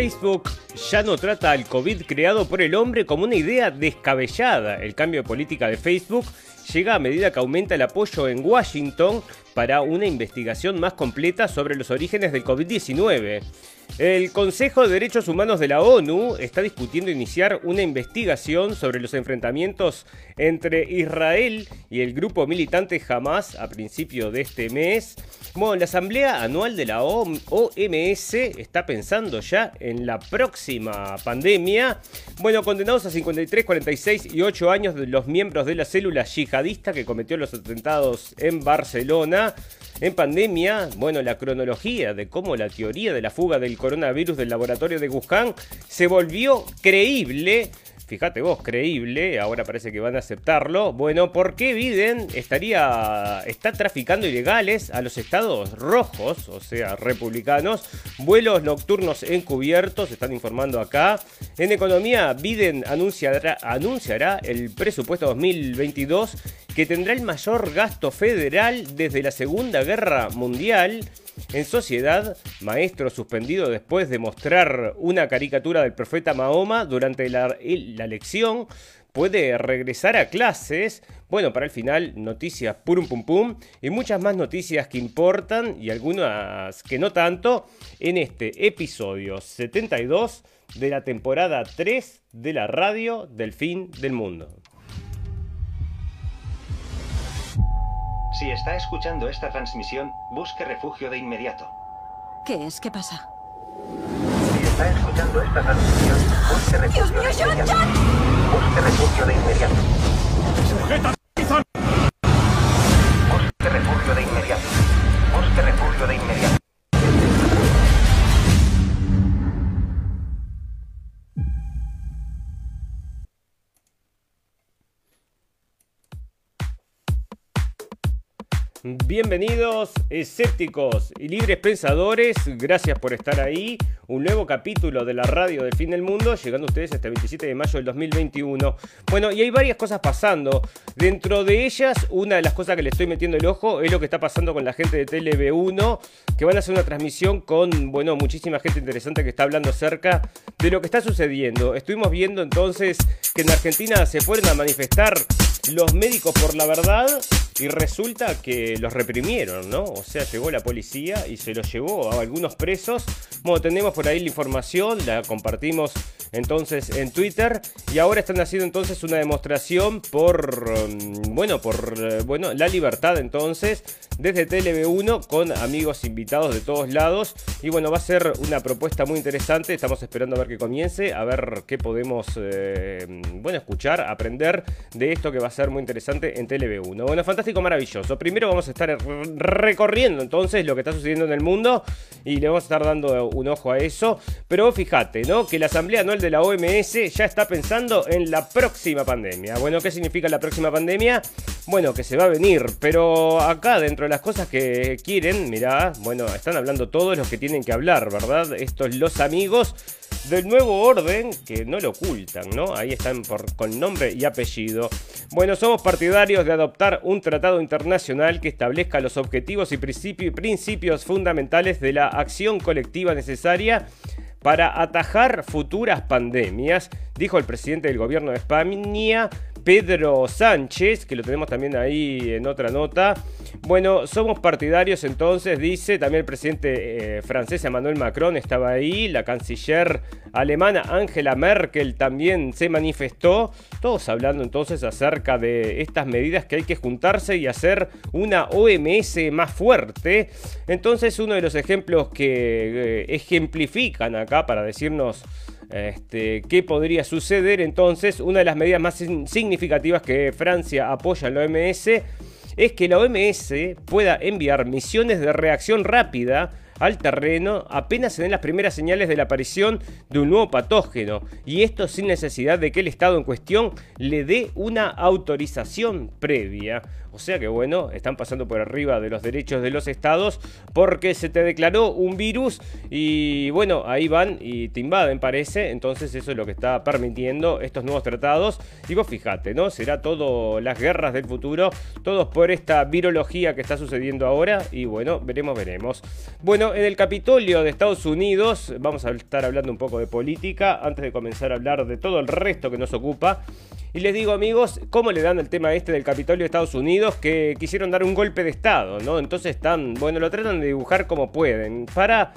Facebook ya no trata al COVID creado por el hombre como una idea descabellada. El cambio de política de Facebook llega a medida que aumenta el apoyo en Washington para una investigación más completa sobre los orígenes del COVID-19. El Consejo de Derechos Humanos de la ONU está discutiendo iniciar una investigación sobre los enfrentamientos entre Israel y el grupo militante Hamas a principio de este mes. Bueno, la Asamblea Anual de la OMS está pensando ya en la próxima pandemia. Bueno, condenados a 53, 46 y 8 años de los miembros de la célula yihadista que cometió los atentados en Barcelona. En pandemia, bueno, la cronología de cómo la teoría de la fuga del coronavirus del laboratorio de Wuhan se volvió creíble fíjate vos, creíble, ahora parece que van a aceptarlo. Bueno, ¿por qué Biden estaría, está traficando ilegales a los estados rojos, o sea, republicanos? Vuelos nocturnos encubiertos, están informando acá. En economía, Biden anunciará, anunciará el presupuesto 2022 que tendrá el mayor gasto federal desde la Segunda Guerra Mundial. En sociedad, maestro suspendido después de mostrar una caricatura del profeta Mahoma durante la, lección puede regresar a clases. Bueno, para el final, noticias purum pum pum y muchas más noticias que importan y algunas que no tanto en este episodio 72 de la temporada 3 de la radio del fin del mundo. Si está escuchando esta transmisión, busque refugio de inmediato. ¿Qué es? ¿Qué pasa? Si está escuchando esta transmisión, busque refugio de inmediato. Busque refugio de inmediato. ¡Sujeta! Bienvenidos escépticos y libres pensadores, gracias por estar ahí. Un nuevo capítulo de la radio del fin del mundo, llegando a ustedes este 27 de mayo del 2021. Bueno, y hay varias cosas pasando. Dentro de ellas, una de las cosas que le estoy metiendo el ojo es lo que está pasando con la gente de TLB1, que van a hacer una transmisión con, bueno, muchísima gente interesante que está hablando acerca de lo que está sucediendo. Estuvimos viendo entonces que en Argentina se fueron a manifestar los médicos por la verdad y resulta que los reprimieron, ¿no? O sea, llegó la policía y se los llevó a algunos presos. Bueno, tenemos por ahí la información, la compartimos entonces en Twitter y ahora están haciendo entonces una demostración por, mm, bueno, por, eh, bueno, la libertad entonces desde TLB1 con amigos invitados de todos lados y bueno, va a ser una propuesta muy interesante, estamos esperando a ver que comience, a ver qué podemos, eh, bueno, escuchar, aprender de esto que va a ser muy interesante en TLB1. Bueno, fantástico, maravilloso. Primero vamos a estar recorriendo entonces lo que está sucediendo en el mundo y le vamos a estar dando un ojo a eso, pero fíjate, ¿no? Que la Asamblea Anual de la OMS ya está pensando en la próxima pandemia. Bueno, ¿qué significa la próxima pandemia? Bueno, que se va a venir, pero acá dentro de las cosas que quieren, mirá, bueno, están hablando todos los que tienen que hablar, ¿verdad? Estos los amigos del nuevo orden, que no lo ocultan, ¿no? Ahí están por, con nombre y apellido. Bueno, somos partidarios de adoptar un tratado internacional que establezca los objetivos y principios fundamentales de la acción colectiva necesaria para atajar futuras pandemias, dijo el presidente del gobierno de España, Pedro Sánchez, que lo tenemos también ahí en otra nota. Bueno, somos partidarios entonces, dice, también el presidente eh, francés Emmanuel Macron estaba ahí, la canciller alemana Angela Merkel también se manifestó, todos hablando entonces acerca de estas medidas que hay que juntarse y hacer una OMS más fuerte. Entonces uno de los ejemplos que eh, ejemplifican acá para decirnos este, ¿Qué podría suceder? Entonces, una de las medidas más significativas que Francia apoya en la OMS es que la OMS pueda enviar misiones de reacción rápida al terreno apenas se den las primeras señales de la aparición de un nuevo patógeno, y esto sin necesidad de que el Estado en cuestión le dé una autorización previa. O sea que bueno, están pasando por arriba de los derechos de los estados porque se te declaró un virus y bueno, ahí van y te invaden parece. Entonces eso es lo que está permitiendo estos nuevos tratados. Y vos fíjate, ¿no? Será todo las guerras del futuro, todos por esta virología que está sucediendo ahora y bueno, veremos, veremos. Bueno, en el Capitolio de Estados Unidos, vamos a estar hablando un poco de política antes de comenzar a hablar de todo el resto que nos ocupa. Y les digo amigos, ¿cómo le dan el tema este del Capitolio de Estados Unidos? Que quisieron dar un golpe de Estado, ¿no? Entonces están, bueno, lo tratan de dibujar como pueden. Para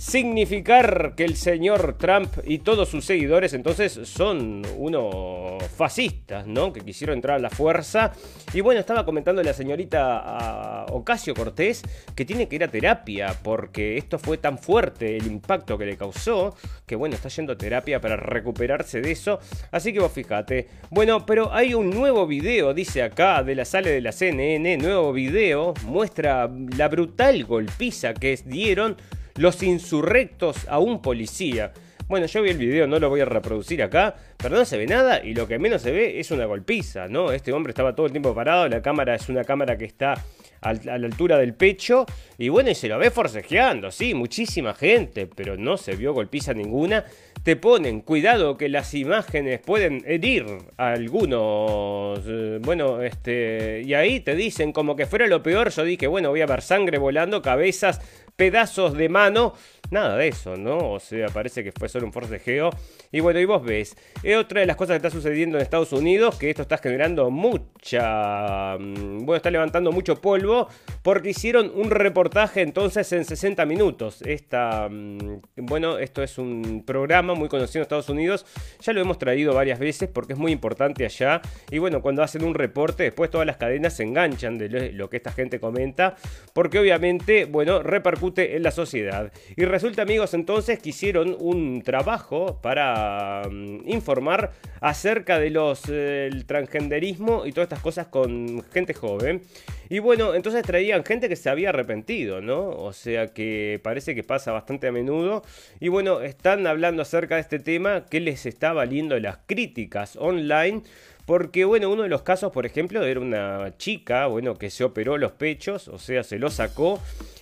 significar que el señor Trump y todos sus seguidores entonces son unos fascistas, ¿no? Que quisieron entrar a la fuerza. Y bueno, estaba comentando la señorita Ocasio Cortés que tiene que ir a terapia porque esto fue tan fuerte el impacto que le causó que bueno, está yendo a terapia para recuperarse de eso. Así que vos fíjate. Bueno, pero hay un nuevo video, dice acá, de la sala de la CNN, nuevo video, muestra la brutal golpiza que dieron los insurrectos a un policía. Bueno, yo vi el video, no lo voy a reproducir acá, pero no se ve nada y lo que menos se ve es una golpiza, ¿no? Este hombre estaba todo el tiempo parado, la cámara es una cámara que está a la altura del pecho y bueno, y se lo ve forcejeando, sí, muchísima gente, pero no se vio golpiza ninguna. Te ponen, cuidado que las imágenes pueden herir a algunos, eh, bueno, este, y ahí te dicen como que fuera lo peor, yo dije, bueno, voy a ver sangre volando, cabezas pedazos de mano. Nada de eso, ¿no? O sea, parece que fue solo un forcejeo. Y bueno, y vos ves, es otra de las cosas que está sucediendo en Estados Unidos, que esto está generando mucha... Mm, bueno, está levantando mucho polvo, porque hicieron un reportaje entonces en 60 minutos. Esta, mm, bueno, esto es un programa muy conocido en Estados Unidos, ya lo hemos traído varias veces porque es muy importante allá. Y bueno, cuando hacen un reporte, después todas las cadenas se enganchan de lo que esta gente comenta, porque obviamente, bueno, repercute en la sociedad. Y resulta, amigos, entonces que hicieron un trabajo para mm, informar acerca de los eh, transgenderismo y todas estas cosas con gente joven. Y bueno, entonces traían gente que se había arrepentido, ¿no? O sea que parece que pasa bastante a menudo. Y bueno, están hablando acerca de este tema que les está valiendo las críticas online porque, bueno, uno de los casos, por ejemplo, era una chica, bueno, que se operó los pechos, o sea, se lo sacó.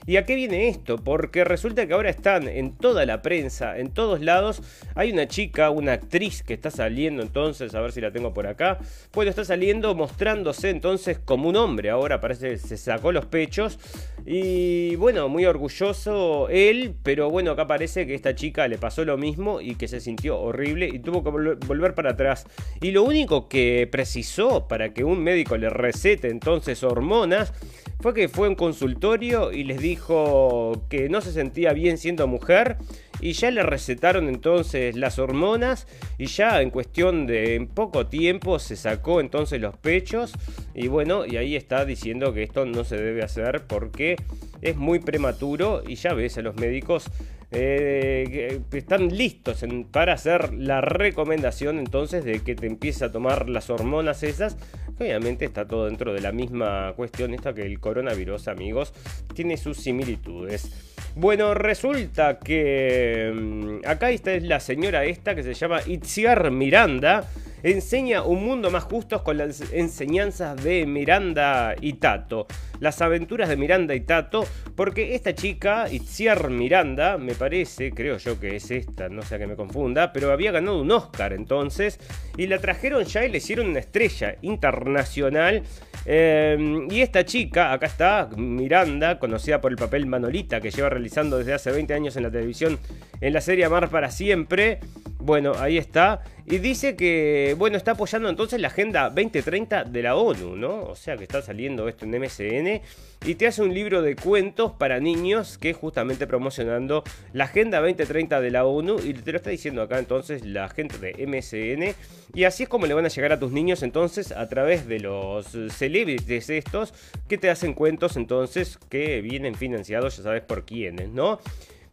¿Y a qué viene esto? Porque resulta que ahora están en toda la prensa, en todos lados. Hay una chica, una actriz que está saliendo entonces, a ver si la tengo por acá. Bueno, está saliendo mostrándose entonces como un hombre. Ahora parece que se sacó los pechos. Y bueno, muy orgulloso él, pero bueno, acá parece que esta chica le pasó lo mismo y que se sintió horrible y tuvo que volver para atrás. Y lo único que precisó para que un médico le recete entonces hormonas fue que fue a un consultorio y les dijo que no se sentía bien siendo mujer y ya le recetaron entonces las hormonas y ya en cuestión de poco tiempo se sacó entonces los pechos y bueno, y ahí está diciendo que esto no se debe hacer porque es muy prematuro y ya ves a los médicos eh, están listos para hacer la recomendación entonces de que te empiece a tomar las hormonas esas. obviamente está todo dentro de la misma cuestión esta que el coronavirus, amigos, tiene sus similitudes. Bueno, resulta que mm, acá esta es la señora esta que se llama Itziar Miranda enseña un mundo más justo con las enseñanzas de Miranda y Tato. Las aventuras de Miranda y Tato, porque esta chica, Itziar Miranda, me parece, creo yo que es esta, no sé que me confunda, pero había ganado un Oscar entonces, y la trajeron ya y le hicieron una estrella internacional. Em, y esta chica, acá está, Miranda, conocida por el papel Manolita, que lleva realizando desde hace 20 años en la televisión en la serie Amar para siempre. Bueno, ahí está. Y dice que, bueno, está apoyando entonces la Agenda 2030 de la ONU, ¿no? O sea que está saliendo esto en MSN. Y te hace un libro de cuentos para niños que justamente promocionando la Agenda 2030 de la ONU. Y te lo está diciendo acá entonces la gente de MSN. Y así es como le van a llegar a tus niños entonces a través de los celebrities estos que te hacen cuentos entonces que vienen financiados, ya sabes por quiénes, ¿no?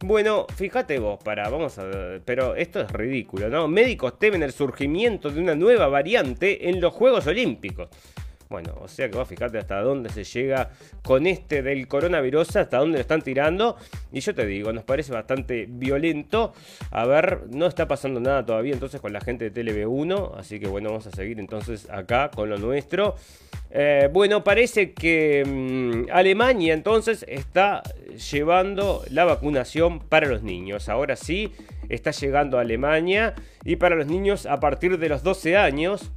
Bueno, fíjate vos, para, vamos a pero esto es ridículo, ¿no? Médicos temen el surgimiento de una nueva variante en los Juegos Olímpicos. Bueno, o sea que vos fíjate hasta dónde se llega con este del coronavirus, hasta dónde lo están tirando. Y yo te digo, nos parece bastante violento. A ver, no está pasando nada todavía entonces con la gente de TLB1. Así que bueno, vamos a seguir entonces acá con lo nuestro. Eh, bueno, parece que mm, Alemania entonces está llevando la vacunación para los niños. Ahora sí, está llegando a Alemania y para los niños a partir de los 12 años.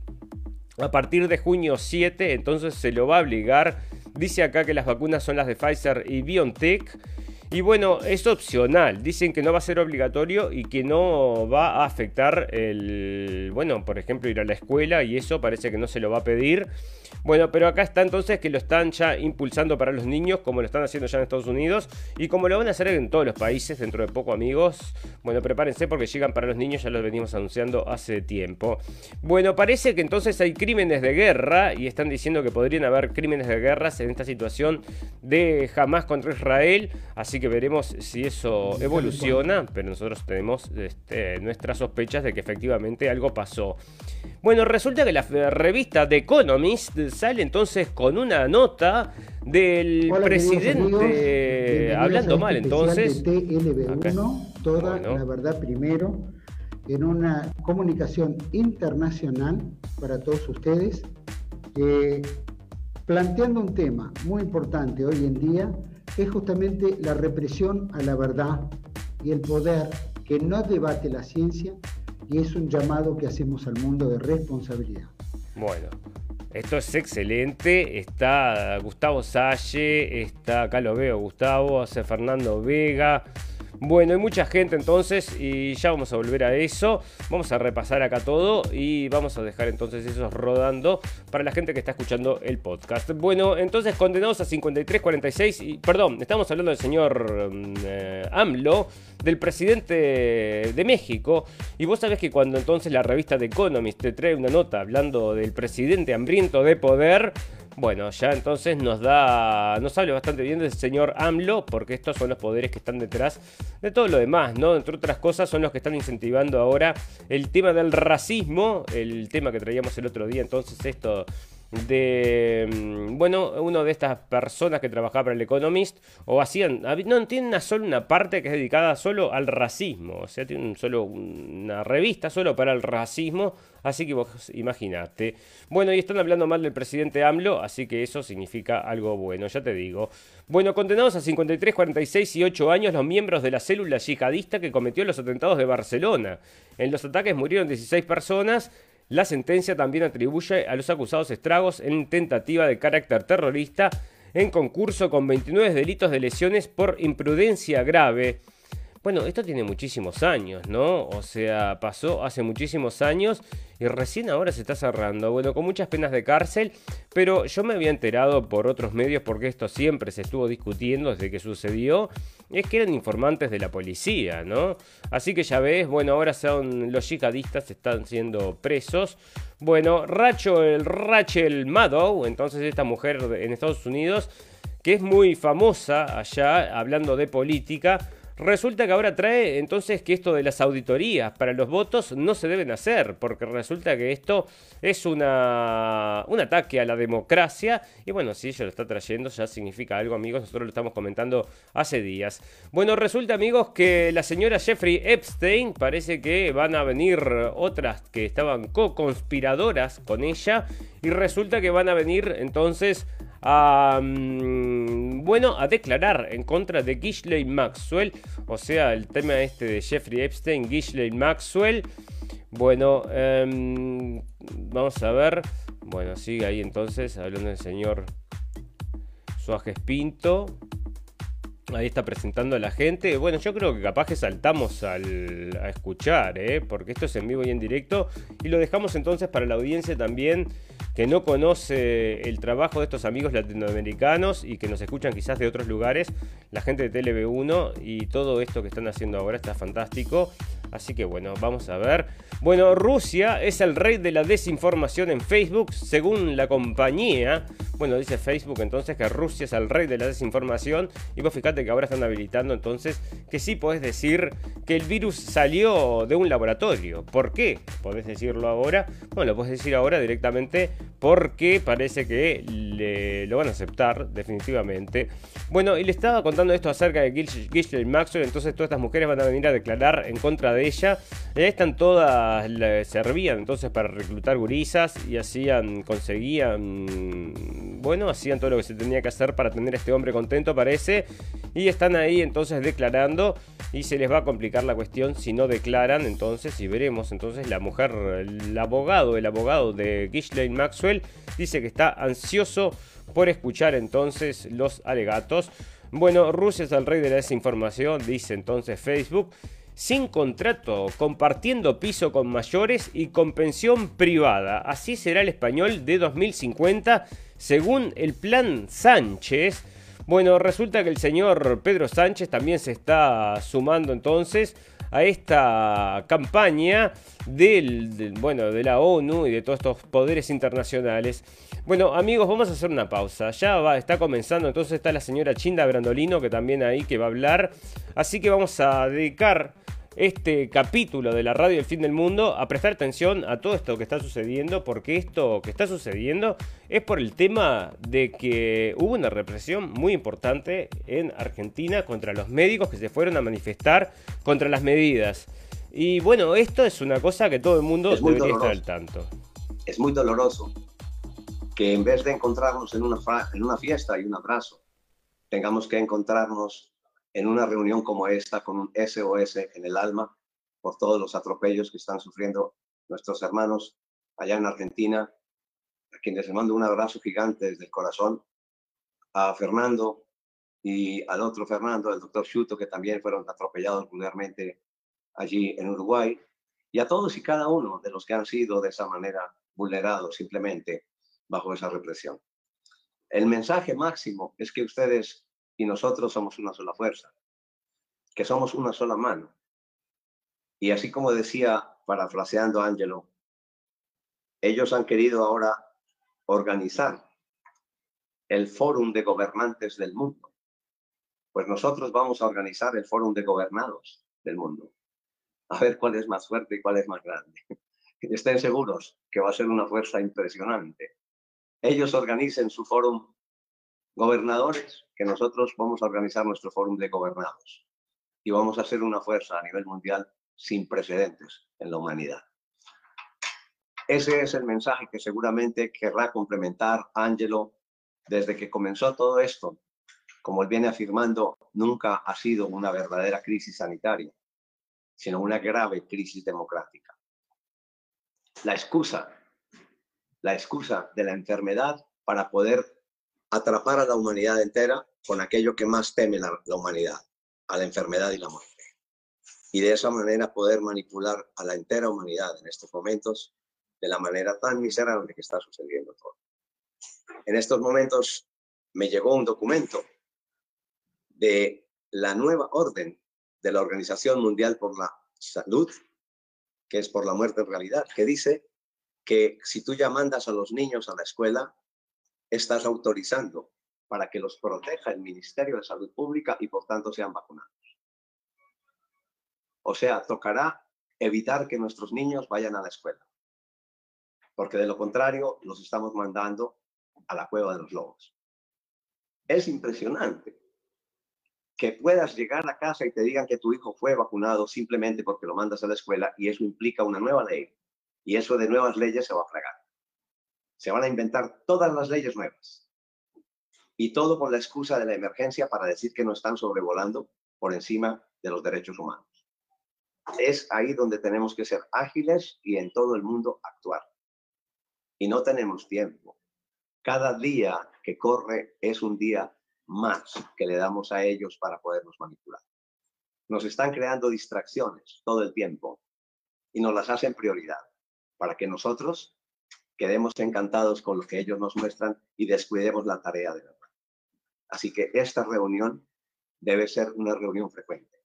A partir de junio 7, entonces se lo va a obligar. Dice acá que las vacunas son las de Pfizer y BioNTech. Y bueno, es opcional. Dicen que no va a ser obligatorio y que no va a afectar el, bueno, por ejemplo, ir a la escuela y eso parece que no se lo va a pedir. Bueno, pero acá está entonces que lo están ya impulsando para los niños, como lo están haciendo ya en Estados Unidos y como lo van a hacer en todos los países dentro de poco, amigos. Bueno, prepárense porque llegan para los niños, ya los venimos anunciando hace tiempo. Bueno, parece que entonces hay crímenes de guerra y están diciendo que podrían haber crímenes de guerra en esta situación de Hamas contra Israel, así que veremos si eso evoluciona, pero nosotros tenemos este, nuestras sospechas de que efectivamente algo pasó. Bueno, resulta que la revista The Economist sale entonces con una nota del presidente hablando este mal entonces. TLB1, toda la verdad primero, en una comunicación internacional para todos ustedes, eh, planteando un tema muy importante hoy en día, que es justamente la represión a la verdad y el poder que no debate la ciencia y es un llamado que hacemos al mundo de responsabilidad. Bueno, esto es excelente. Está Gustavo Salle, está, acá lo veo, Gustavo, hace Fernando Vega. Bueno, hay mucha gente entonces y ya vamos a volver a eso. Vamos a repasar acá todo y vamos a dejar entonces eso rodando para la gente que está escuchando el podcast. Bueno, entonces condenados a 53-46 y perdón, estamos hablando del señor mm, eh, AMLO, del presidente de México. Y vos sabés que cuando entonces la revista The Economist te trae una nota hablando del presidente hambriento de poder, bueno, ya entonces nos da, nos habla bastante bien del señor AMLO, porque estos son los poderes que están detrás de todo lo demás, ¿no? Entre otras cosas, son los que están incentivando ahora el tema del racismo, el tema que traíamos el otro día, entonces esto de, mm, bueno, uno de estas personas que trabajaba para el Economist, o hacían, no, tienen una, solo una parte que es dedicada solo al racismo, o sea, tienen solo una revista solo para el racismo, así que vos imaginate. Bueno, y están hablando mal del presidente AMLO, así que eso significa algo bueno, ya te digo. Bueno, condenados a 53, 46 y 8 años los miembros de la célula yihadista que cometió los atentados de Barcelona. En los ataques murieron 16 personas la sentencia también atribuye a los acusados estragos en tentativa de carácter terrorista en concurso con 29 delitos de lesiones por imprudencia grave bueno, esto tiene muchísimos años, ¿no? O sea, pasó hace muchísimos años y recién ahora se está cerrando. Bueno, con muchas penas de cárcel, pero yo me había enterado por otros medios porque esto siempre se estuvo discutiendo desde que sucedió. Es que eran informantes de la policía, ¿no? Así que ya ves, bueno, ahora son los yihadistas están siendo presos. Bueno, Rachel, Rachel Maddow, entonces esta mujer en Estados Unidos, que es muy famosa allá hablando de política, Resulta que ahora trae entonces que esto de las auditorías para los votos no se deben hacer, porque resulta que esto es una, un ataque a la democracia. Y bueno, si ella lo está trayendo ya significa algo, amigos. Nosotros lo estamos comentando hace días. Bueno, resulta, amigos, que la señora Jeffrey Epstein parece que van a venir otras que estaban co-conspiradoras con ella. Y resulta que van a venir entonces a, bueno, a declarar en contra de Ghislaine Maxwell, o sea, el tema este de Jeffrey Epstein, Ghislaine Maxwell. Bueno, em, vamos a ver. Bueno, sigue ahí entonces, hablando del señor Suárez Pinto. Ahí está presentando a la gente. Bueno, yo creo que capaz que saltamos al, a escuchar, ¿eh? porque esto es en vivo y en directo. Y lo dejamos entonces para la audiencia también que no conoce el trabajo de estos amigos latinoamericanos y que nos escuchan quizás de otros lugares, la gente de TLB1 y todo esto que están haciendo ahora está fantástico. Así que bueno, vamos a ver. Bueno, Rusia es el rey de la desinformación en Facebook, según la compañía. Bueno, dice Facebook entonces que Rusia es el rey de la desinformación. Y vos fíjate que ahora están habilitando entonces que sí podés decir que el virus salió de un laboratorio. ¿Por qué? Podés decirlo ahora. Bueno, lo podés decir ahora directamente porque parece que lo van a aceptar definitivamente. Bueno, y le estaba contando esto acerca de Ghislaine Maxwell. Entonces todas estas mujeres van a venir a declarar en contra de de ella. están todas, servían entonces para reclutar gurisas y hacían, conseguían, bueno, hacían todo lo que se tenía que hacer para tener a este hombre contento, parece. Y están ahí entonces declarando y se les va a complicar la cuestión si no declaran entonces y veremos entonces la mujer, el abogado, el abogado de Ghislaine Maxwell dice que está ansioso por escuchar entonces los alegatos. Bueno, Rusia es el rey de la desinformación, dice entonces Facebook sin contrato, compartiendo piso con mayores y con pensión privada. Así será el español de 2050, según el plan Sánchez. Bueno, resulta que el señor Pedro Sánchez también se está sumando entonces a esta campaña del, bueno, de la ONU y de todos estos poderes internacionales. Bueno, amigos, vamos a hacer una pausa. Ya va, está comenzando, entonces está la señora Chinda Brandolino, que también ahí que va a hablar. Así que vamos a dedicar este capítulo de la radio El Fin del Mundo a prestar atención a todo esto que está sucediendo, porque esto que está sucediendo es por el tema de que hubo una represión muy importante en Argentina contra los médicos que se fueron a manifestar contra las medidas. Y bueno, esto es una cosa que todo el mundo debería estar al tanto. Es muy doloroso que en vez de encontrarnos en una, en una fiesta y un abrazo, tengamos que encontrarnos en una reunión como esta con un SOS en el alma por todos los atropellos que están sufriendo nuestros hermanos allá en Argentina, a quienes les mando un abrazo gigante desde el corazón, a Fernando y al otro Fernando, el doctor Chuto, que también fueron atropellados vulgarmente allí en Uruguay, y a todos y cada uno de los que han sido de esa manera vulnerados simplemente bajo esa represión. El mensaje máximo es que ustedes y nosotros somos una sola fuerza, que somos una sola mano. Y así como decía, parafraseando a Angelo, ellos han querido ahora organizar el Fórum de Gobernantes del Mundo. Pues nosotros vamos a organizar el Fórum de Gobernados del Mundo. A ver cuál es más fuerte y cuál es más grande. Estén seguros que va a ser una fuerza impresionante. Ellos organicen su Fórum gobernadores que nosotros vamos a organizar nuestro fórum de gobernados y vamos a ser una fuerza a nivel mundial sin precedentes en la humanidad. Ese es el mensaje que seguramente querrá complementar Angelo desde que comenzó todo esto. Como él viene afirmando, nunca ha sido una verdadera crisis sanitaria, sino una grave crisis democrática. La excusa, la excusa de la enfermedad para poder atrapar a la humanidad entera con aquello que más teme la, humanidad, a la enfermedad y la muerte. Y de esa manera poder manipular a la entera humanidad en estos momentos de la manera tan miserable que está sucediendo todo. En estos momentos me llegó un documento de la nueva orden de la Organización Mundial por la Salud, que es por la muerte en realidad, que dice que si tú ya mandas a los niños a la escuela, estás autorizando para que los proteja el Ministerio de Salud Pública y por tanto sean vacunados. O sea, tocará evitar que nuestros niños vayan a la escuela, porque de lo contrario los estamos mandando a la cueva de los lobos. Es impresionante que puedas llegar a casa y te digan que tu hijo fue vacunado simplemente porque lo mandas a la escuela y eso implica una nueva ley. Y eso de nuevas leyes se va a fregar. Se van a inventar todas las leyes nuevas. Y todo con la excusa de la emergencia para decir que no están sobrevolando por encima de los derechos humanos. Es ahí donde tenemos que ser ágiles y en todo el mundo actuar. Y no tenemos tiempo. Cada día que corre es un día más que le damos a ellos para podernos manipular. Nos están creando distracciones todo el tiempo y nos las hacen prioridad para que nosotros quedemos encantados con lo que ellos nos muestran y descuidemos la tarea de verdad. Así que esta reunión debe ser una reunión frecuente,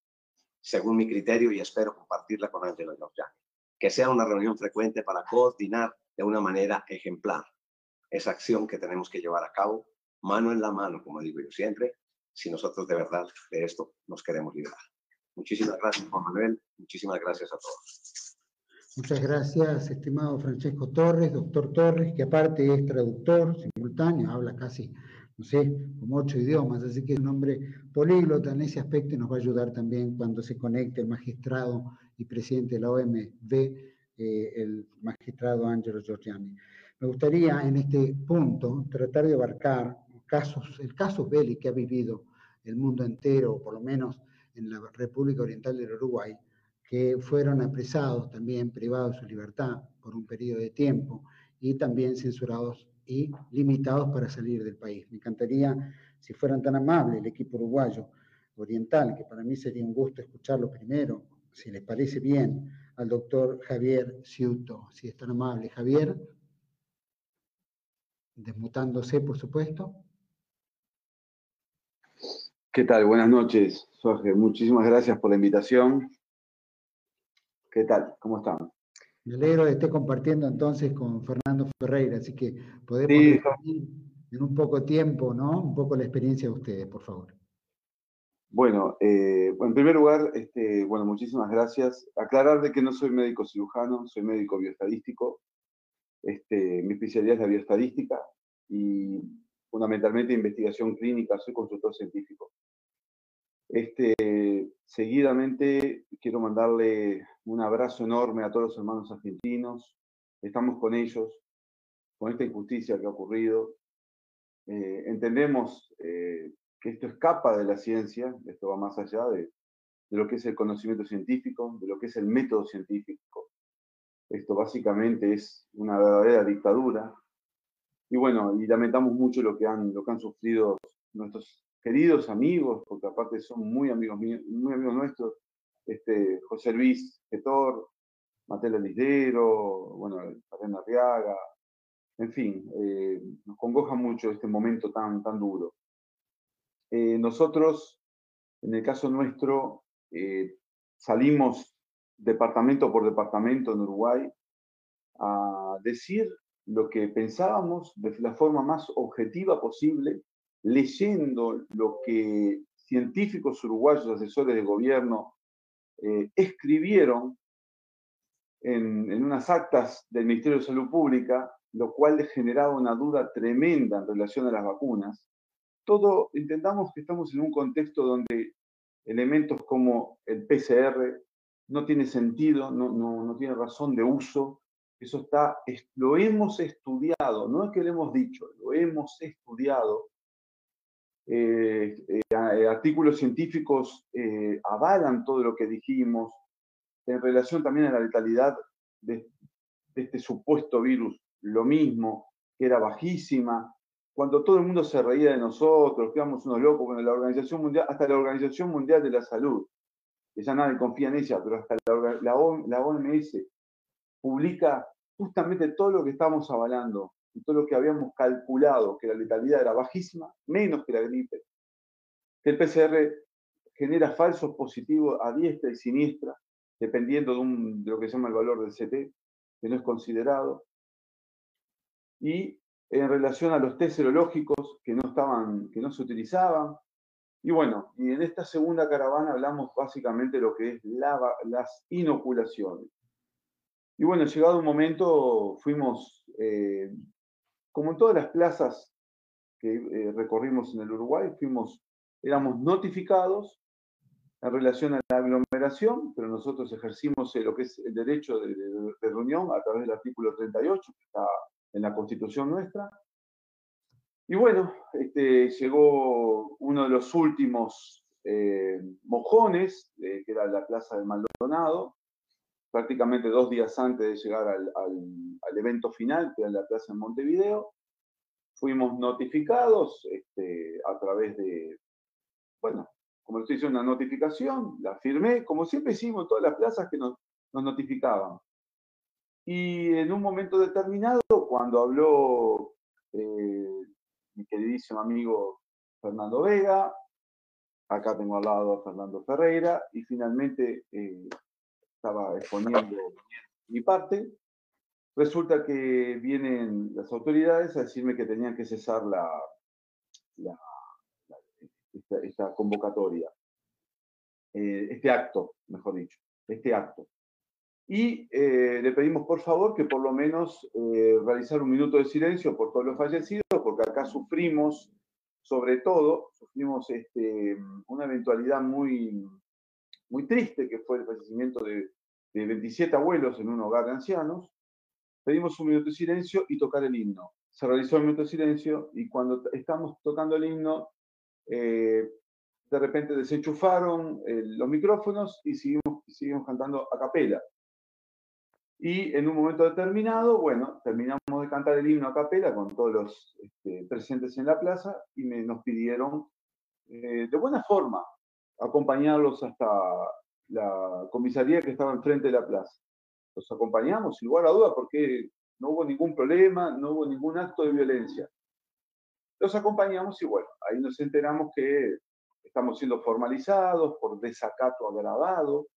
según mi criterio y espero compartirla con Angelo Giorgiani. Que sea una reunión frecuente para coordinar de una manera ejemplar esa acción que tenemos que llevar a cabo, mano en la mano, como digo yo siempre, si nosotros de verdad de esto nos queremos liberar. Muchísimas gracias, Juan Manuel. Muchísimas gracias a todos. Muchas gracias, estimado Francesco Torres, doctor Torres, que aparte es traductor simultáneo, habla casi, no sé, como ocho idiomas, así que es un hombre políglota en ese aspecto y nos va a ayudar también cuando se conecte el magistrado y presidente de la OMB, eh, el magistrado Angelo Giorgiani. Me gustaría en este punto tratar de abarcar casos, el caso Belli que ha vivido el mundo entero, o por lo menos en la República Oriental del Uruguay, que fueron apresados también, privados de su libertad por un periodo de tiempo y también censurados y limitados para salir del país. Me encantaría si fueran tan amables, el equipo uruguayo oriental, que para mí sería un gusto escucharlo primero, si les parece bien, al doctor Javier Ciuto, si es tan amable. Javier, desmutándose, por supuesto. ¿Qué tal? Buenas noches, Jorge. Muchísimas gracias por la invitación. ¿Qué tal? ¿Cómo están? Me alegro de estar compartiendo entonces con Fernando Ferreira, así que podemos en un poco tiempo, ¿no? Un poco la experiencia de ustedes, por favor. Bueno, eh, en primer lugar, este, bueno, muchísimas gracias. Aclarar de que no soy médico cirujano, soy médico bioestadístico. Este, mi especialidad es la bioestadística y fundamentalmente investigación clínica, soy consultor científico. Este, seguidamente quiero mandarle un abrazo enorme a todos los hermanos argentinos. Estamos con ellos, con esta injusticia que ha ocurrido. Eh, entendemos eh, que esto escapa de la ciencia, esto va más allá de, de, lo que es el conocimiento científico, de lo que es el método científico. Esto básicamente es una verdadera dictadura. Y bueno, y lamentamos mucho lo que han, lo que han sufrido nuestros queridos amigos, porque aparte son muy amigos, muy amigos nuestros, este, José Luis Getor, Matela Lisdero, bueno, Mariana Arriaga, en fin, eh, nos congoja mucho este momento tan, tan duro. Eh, nosotros, en el caso nuestro, eh, salimos departamento por departamento en Uruguay a decir lo que pensábamos de la forma más objetiva posible leyendo lo que científicos uruguayos, asesores de gobierno, eh, escribieron en, en, unas actas del Ministerio de Salud Pública, lo cual generaba una duda tremenda en relación a las vacunas. Todo, intentamos que estamos en un contexto donde elementos como el PCR no tiene sentido, no, no, no tiene razón de uso, eso está, lo hemos estudiado, no es que lo hemos dicho, lo hemos estudiado artículos científicos avalan todo lo que dijimos en relación también a la letalidad de, este supuesto virus, lo mismo, que era bajísima. Cuando todo el mundo se reía de nosotros, que éramos unos locos, bueno, la Organización Mundial, hasta la Organización Mundial de la Salud, que ya nadie confía en ella, pero hasta la, la OMS publica justamente todo lo que estamos avalando y todo lo que habíamos calculado, que la letalidad era bajísima, menos que la gripe, que el PCR genera falsos positivos a diestra y siniestra, dependiendo de, lo que se llama el valor del CT, que no es considerado, y en relación a los test serológicos que no, estaban, que no se utilizaban. Y bueno, y en esta segunda caravana hablamos básicamente de lo que es las inoculaciones. Y bueno, llegado un momento, fuimos eh, como en todas las plazas que eh, recorrimos en el Uruguay, fuimos, éramos notificados en relación a la aglomeración, pero nosotros ejercimos lo que es el derecho de, reunión a través del artículo 38, que está en la constitución nuestra. Y bueno, este, llegó uno de los últimos eh, mojones, eh, que era la Plaza de Maldonado, prácticamente dos días antes de llegar al, evento final, que era la plaza en Montevideo. Fuimos notificados este, a través de, bueno, como estoy diciendo, una notificación, la firmé, como siempre hicimos en todas las plazas que nos, notificaban. Y en un momento determinado, cuando habló eh, mi queridísimo amigo Fernando Vega, acá tengo al lado a Fernando Ferreira, y finalmente eh, estaba exponiendo mi parte. Resulta que vienen las autoridades a decirme que tenían que cesar la, esta, convocatoria, eh, este acto, mejor dicho, este acto. Y eh, le pedimos por favor que por lo menos eh, realizar un minuto de silencio por todos los fallecidos, porque acá sufrimos, sobre todo, sufrimos este, una eventualidad muy, muy triste, que fue el fallecimiento de, 27 abuelos en un hogar de ancianos, pedimos un minuto de silencio y tocar el himno. Se realizó el minuto de silencio y cuando estamos tocando el himno, eh, de repente desenchufaron los micrófonos y seguimos, seguimos cantando a capela. Y en un momento determinado, bueno, terminamos de cantar el himno a capela con todos los este, presentes en la plaza y me, nos pidieron eh, de buena forma acompañarlos hasta la comisaría que estaba enfrente de la plaza. Los acompañamos, sin lugar a duda, porque no hubo ningún problema, no hubo ningún acto de violencia. Los acompañamos y bueno, ahí nos enteramos que estamos siendo formalizados por desacato agravado.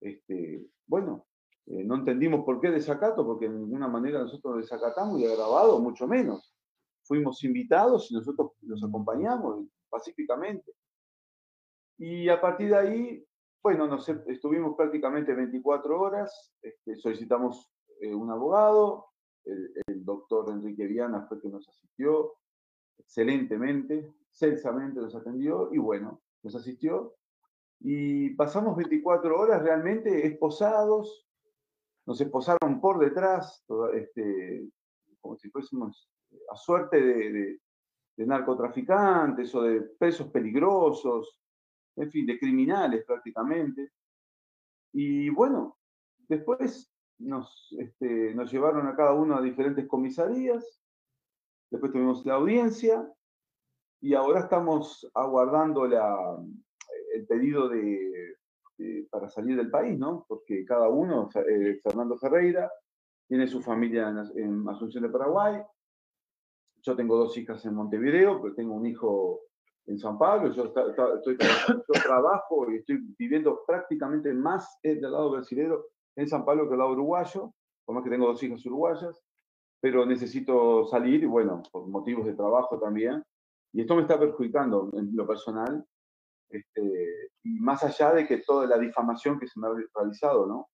Este, bueno, eh, no entendimos por qué desacato, porque de ninguna manera nosotros desacatamos y agravado, mucho menos. Fuimos invitados y nosotros los acompañamos pacíficamente. Y a partir de ahí, bueno, nos, estuvimos prácticamente 24 horas, este, solicitamos eh, un abogado, el, doctor Enrique Viana fue que nos asistió excelentemente, celsamente nos atendió y bueno, nos asistió. Y pasamos 24 horas realmente esposados, nos esposaron por detrás, este, como si fuésemos a suerte de, de narcotraficantes o de presos peligrosos, en fin, de criminales prácticamente. Y bueno, después nos, este, nos llevaron a cada uno a diferentes comisarías, después tuvimos la audiencia y ahora estamos aguardando la, el pedido de, para salir del país, ¿no? Porque cada uno, eh, Fernando Ferreira, tiene su familia en, en, Asunción de Paraguay, yo tengo dos hijas en Montevideo, pero tengo un hijo en San Pablo, yo, estoy, yo trabajo y estoy viviendo prácticamente más del lado brasileño en San Pablo que del lado uruguayo, por más que tengo dos hijas uruguayas, pero necesito salir, y bueno, por motivos de trabajo también, y esto me está perjudicando en lo personal, este, y más allá de que toda la difamación que se me ha realizado, ¿no?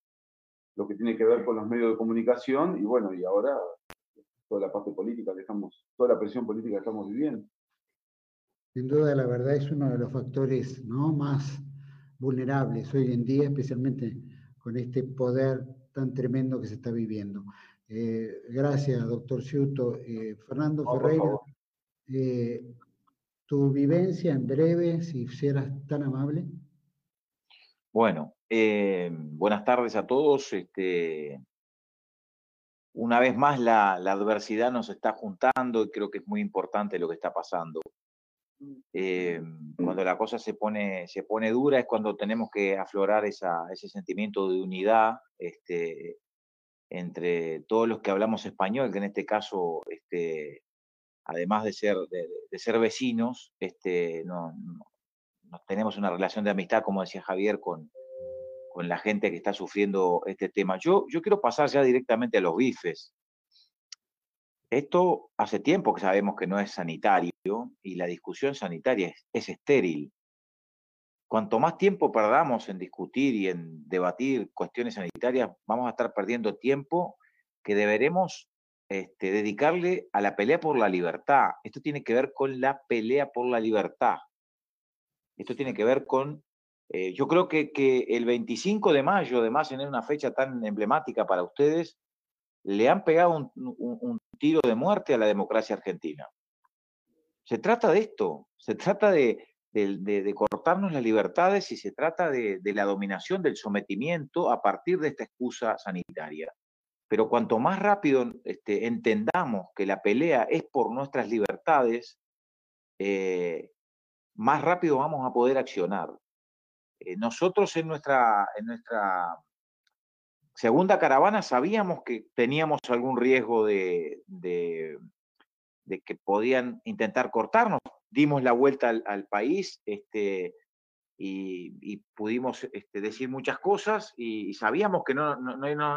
Lo que tiene que ver con los medios de comunicación, y bueno, y ahora toda la parte política que estamos, toda la presión política que estamos viviendo. Sin duda, la verdad es uno de los factores ¿no? más vulnerables hoy en día, especialmente con este poder tan tremendo que se está viviendo. Eh, gracias, doctor Ciuto. Eh, Fernando Ferreira, eh, tu vivencia en breve, si fueras tan amable. Bueno, buenas tardes a todos. Este, una vez más la, adversidad nos está juntando y creo que es muy importante lo que está pasando. Eh, cuando la cosa se pone, se pone dura es cuando tenemos que aflorar ese sentimiento de unidad este, entre todos los que hablamos español, que en este caso, este, además de ser, de, ser vecinos, este, no, tenemos una relación de amistad, como decía Javier, con, con la gente que está sufriendo este tema. Yo, yo quiero pasar ya directamente a los bifes. Esto hace tiempo que sabemos que no es sanitario y la discusión sanitaria es, es estéril. Cuanto más tiempo perdamos en discutir y en debatir cuestiones sanitarias, vamos a estar perdiendo tiempo que deberemos este, dedicarle a la pelea por la libertad. Esto tiene que ver con la pelea por la libertad. Esto tiene que ver con eh, yo creo que, el 25 de mayo, además, en una fecha tan emblemática para ustedes, le han pegado un, tiro de muerte a la democracia argentina. Se trata de esto, se trata de, cortarnos las libertades y se trata de, la dominación, del sometimiento a partir de esta excusa sanitaria. Pero cuanto más rápido este, entendamos que la pelea es por nuestras libertades, eh, más rápido vamos a poder accionar. Eh, nosotros en nuestra, segunda caravana sabíamos que teníamos algún riesgo de, que podían intentar cortarnos. Dimos la vuelta al, país este, y, pudimos este, decir muchas cosas y, sabíamos que no, no,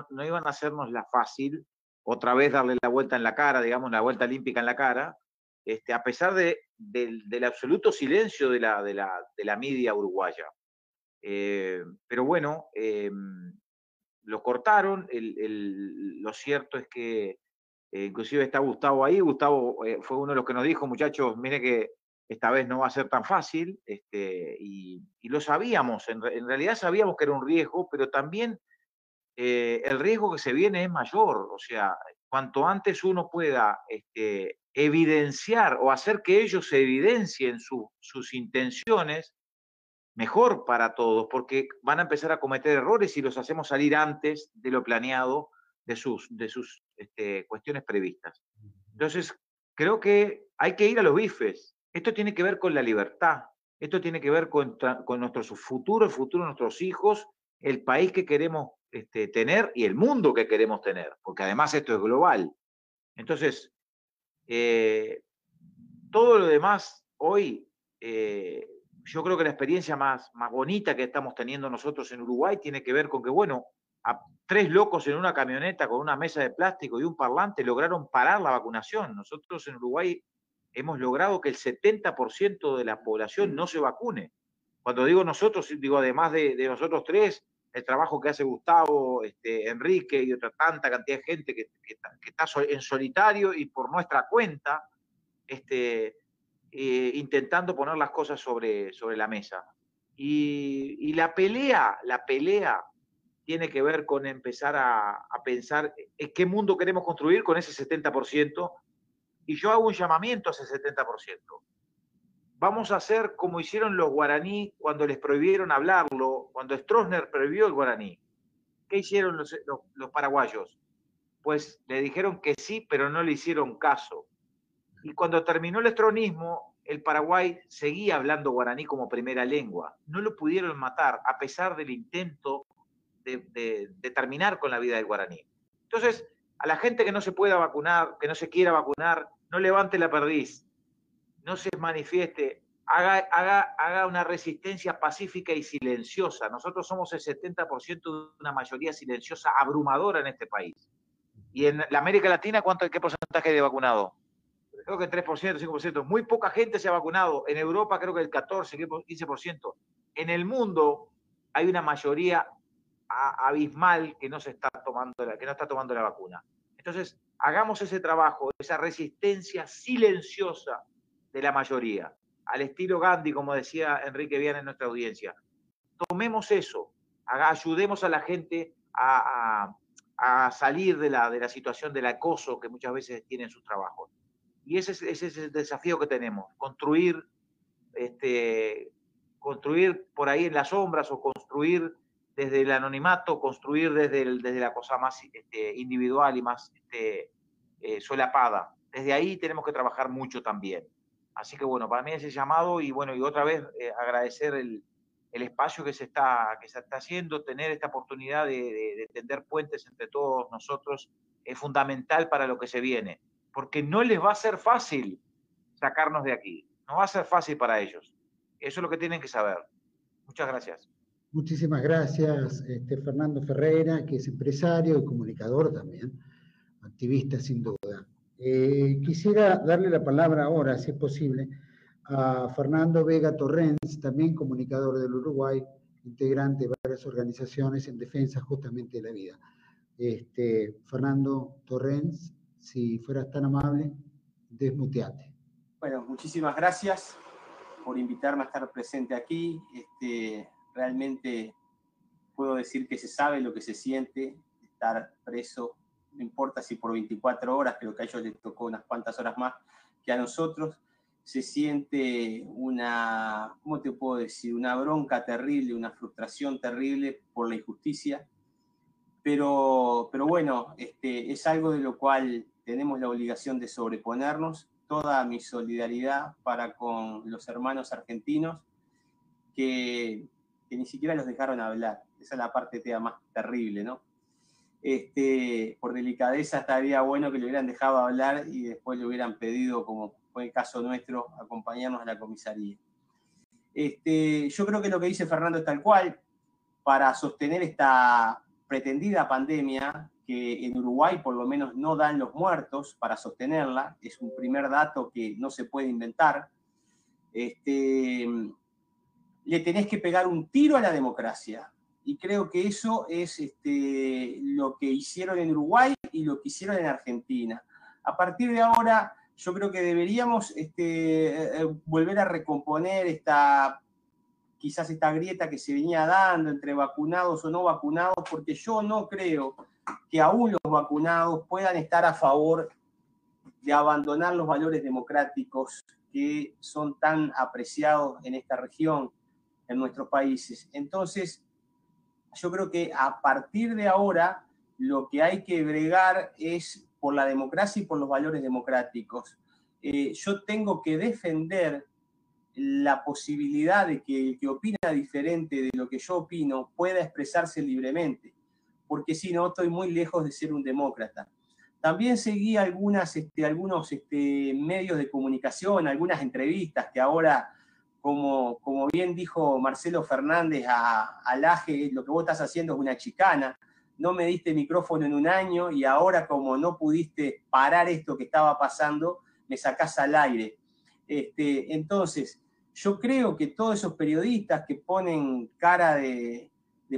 no, iban a hacernos la fácil, otra vez darle la vuelta en la cara, digamos, la vuelta olímpica en la cara, este, a pesar de, del, absoluto silencio de la, de la, de la media uruguaya. Eh, pero bueno, eh, lo cortaron. lo cierto es que eh, inclusive está Gustavo ahí. Gustavo fue uno de los que nos dijo, muchachos, mire que esta vez no va a ser tan fácil. Este, y, lo sabíamos, en, realidad sabíamos que era un riesgo, pero también el riesgo que se viene es mayor. O sea, cuanto antes uno pueda este, evidenciar o hacer que ellos evidencien sus intenciones, mejor para todos, porque van a empezar a cometer errores si los hacemos salir antes de lo planeado de sus, de sus este, cuestiones previstas. Entonces, creo que hay que ir a los bifes. Esto tiene que ver con la libertad, esto tiene que ver con, con nuestro futuro, el futuro de nuestros hijos, el país que queremos este, tener y el mundo que queremos tener, porque además esto es global. Entonces, eh, todo lo demás hoy, eh, yo creo que la experiencia más, más bonita que estamos teniendo nosotros en Uruguay tiene que ver con que, bueno, tres locos en una camioneta con una mesa de plástico y un parlante lograron parar la vacunación. Nosotros en Uruguay hemos logrado que el 70% de la población no se vacune. Cuando digo nosotros, digo además de, nosotros tres, el trabajo que hace Gustavo, este, Enrique y otra tanta cantidad de gente que, está en solitario y por nuestra cuenta, este, eh, intentando poner las cosas sobre, sobre la mesa. Y, la pelea, la pelea tiene que ver con empezar a, pensar en qué mundo queremos construir con ese 70% y yo hago un llamamiento a ese 70%. Vamos a hacer como hicieron los guaraní cuando les prohibieron hablarlo, cuando Stroessner prohibió el guaraní. ¿Qué hicieron los, los, paraguayos? Pues le dijeron que sí, pero no le hicieron caso. Y cuando terminó el estronismo, el Paraguay seguía hablando guaraní como primera lengua. No lo pudieron matar a pesar del intento de, terminar con la vida del guaraní. Entonces, a la gente que no se pueda vacunar, que no se quiera vacunar, no levante la perdiz, no se manifieste, haga, haga, haga una resistencia pacífica y silenciosa. Nosotros somos el 70% de una mayoría silenciosa abrumadora en este país. Y en América Latina, ¿cuánto, ¿qué porcentaje de vacunado? Creo que 3%, 5%. Muy poca gente se ha vacunado. En Europa creo que el 14, 15%. En el mundo hay una mayoría abismal que no se está tomando que no está tomando la vacuna. Entonces, hagamos ese trabajo, esa resistencia silenciosa de la mayoría, al estilo Gandhi, como decía Enrique Viana en nuestra audiencia. Tomemos eso, ayudemos a la gente a, salir de la, de la situación del acoso que muchas veces tienen sus trabajos. Y ese es, ese es el desafío que tenemos, construir, este, construir por ahí en las sombras o construir desde el anonimato, construir desde, desde la cosa más este, individual y más este, eh, solapada. Desde ahí tenemos que trabajar mucho también. Así que bueno, para mí ese llamado y bueno, y otra vez eh, agradecer el, el, espacio que se, está, que se está haciendo, tener esta oportunidad de, de, tender puentes entre todos nosotros es fundamental para lo que se viene, porque no les va a ser fácil sacarnos de aquí, no va a ser fácil para ellos. Eso es lo que tienen que saber. Muchas gracias. Muchísimas gracias, este, Fernando Ferreira, que es empresario y comunicador también, activista sin duda. Eh, quisiera darle la palabra ahora, si es posible, a Fernando Vega Torrens, también comunicador del Uruguay, integrante de varias organizaciones en defensa justamente de la vida. Este, Fernando Torrens, si fueras tan amable, desmuteate. Bueno, muchísimas gracias por invitarme a estar presente aquí. Este, realmente puedo decir que se sabe lo que se siente estar preso, no importa si por 24 horas, creo que a ellos les tocó unas cuantas horas más que a nosotros, se siente una, ¿cómo te puedo decir? Una bronca terrible, una frustración terrible por la injusticia, pero, pero bueno, este, es algo de lo cual tenemos la obligación de sobreponernos. Toda mi solidaridad para con los hermanos argentinos que que ni siquiera los dejaron hablar. Esa es la parte más terrible, ¿no? Este, por delicadeza estaría bueno que le hubieran dejado hablar y después le hubieran pedido, como fue el caso nuestro, acompañarnos a la comisaría. Este, yo creo que lo que dice Fernando es tal cual, para sostener esta pretendida pandemia, que en Uruguay por lo menos no dan los muertos para sostenerla, es un primer dato que no se puede inventar. Este, le tenés que pegar un tiro a la democracia. Y creo que eso es este, lo que hicieron en Uruguay y lo que hicieron en Argentina. A partir de ahora, yo creo que deberíamos este, eh, volver a recomponer esta, quizás esta grieta que se venía dando entre vacunados o no vacunados, porque yo no creo que aún los vacunados puedan estar a favor de abandonar los valores democráticos que son tan apreciados en esta región en nuestros países. Entonces, yo creo que a partir de ahora lo que hay que bregar es por la democracia y por los valores democráticos. Eh, yo tengo que defender la posibilidad de que el que opina diferente de lo que yo opino pueda expresarse libremente, porque si no, estoy muy lejos de ser un demócrata. También seguí algunas, este, algunos este, medios de comunicación, algunas entrevistas que ahora, como, como bien dijo Marcelo Fernández a, a Laje, lo que vos estás haciendo es una chicana, no me diste micrófono en un año y ahora como no pudiste parar esto que estaba pasando, me sacás al aire. Este, entonces, yo creo que todos esos periodistas que ponen cara de,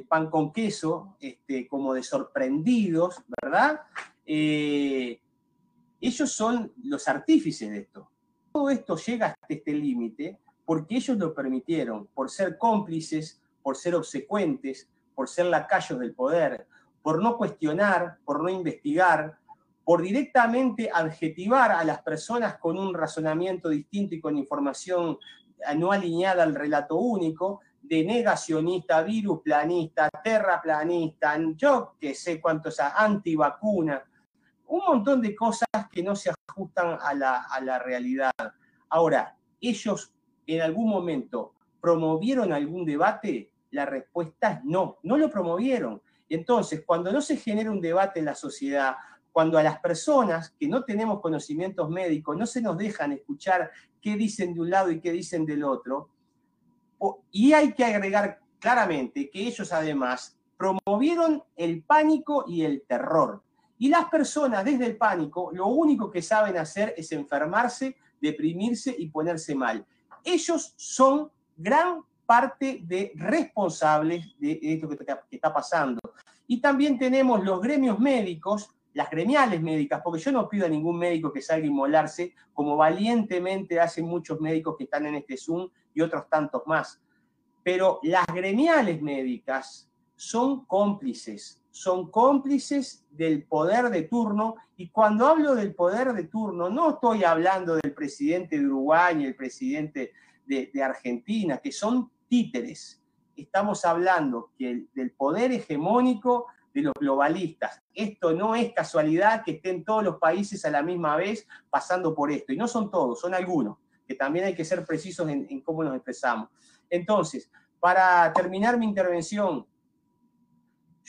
pan con queso, este, como de sorprendidos, ¿verdad? Eh, ellos son los artífices de esto. Todo esto llega hasta este límite porque ellos lo permitieron, por ser cómplices, por ser obsecuentes, por ser lacayos del poder, por no cuestionar, por no investigar, por directamente adjetivar a las personas con un razonamiento distinto y con información no alineada al relato único, de negacionista, virus planista, terraplanista, yo que sé cuántos, antivacuna, un montón de cosas que no se ajustan a la, a la realidad. Ahora, ellos en algún momento promovieron algún debate, la respuesta es no, no lo promovieron. Entonces, cuando no se genera un debate en la sociedad, cuando a las personas que no tenemos conocimientos médicos no se nos dejan escuchar qué dicen de un lado y qué dicen del otro. Y hay que agregar claramente que ellos además promovieron el pánico y el terror. Y las personas desde el pánico lo único que saben hacer es enfermarse, deprimirse y ponerse mal. Ellos son gran parte de responsables de esto que está pasando. Y también tenemos los gremios médicos las gremiales médicas, porque yo no pido a ningún médico que salga a inmolarse, como valientemente hacen muchos médicos que están en este Zoom y otros tantos más. Pero las gremiales médicas son cómplices, son cómplices del poder de turno, y cuando hablo del poder de turno, no estoy hablando del presidente de Uruguay y el presidente de, Argentina, que son títeres. Estamos hablando del poder hegemónico de los globalistas. Esto no es casualidad que estén todos los países a la misma vez pasando por esto. Y no son todos, son algunos, que también hay que ser precisos en, cómo nos expresamos. Entonces, para terminar mi intervención,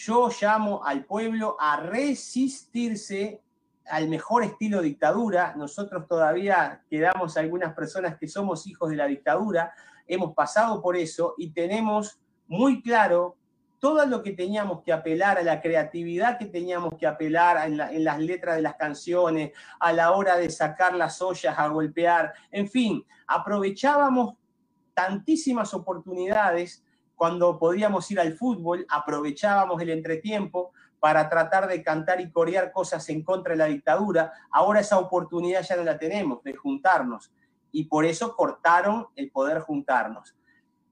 yo llamo al pueblo a resistirse al mejor estilo dictadura. Nosotros todavía quedamos algunas personas que somos hijos de la dictadura, hemos pasado por eso y tenemos muy claro todo lo que teníamos que apelar, a la creatividad que teníamos que apelar en, las letras de las canciones, a la hora de sacar las ollas a golpear, en fin, aprovechábamos tantísimas oportunidades cuando podíamos ir al fútbol, aprovechábamos el entretiempo para tratar de cantar y corear cosas en contra de la dictadura. Ahora esa oportunidad ya no la tenemos de juntarnos y por eso cortaron el poder juntarnos.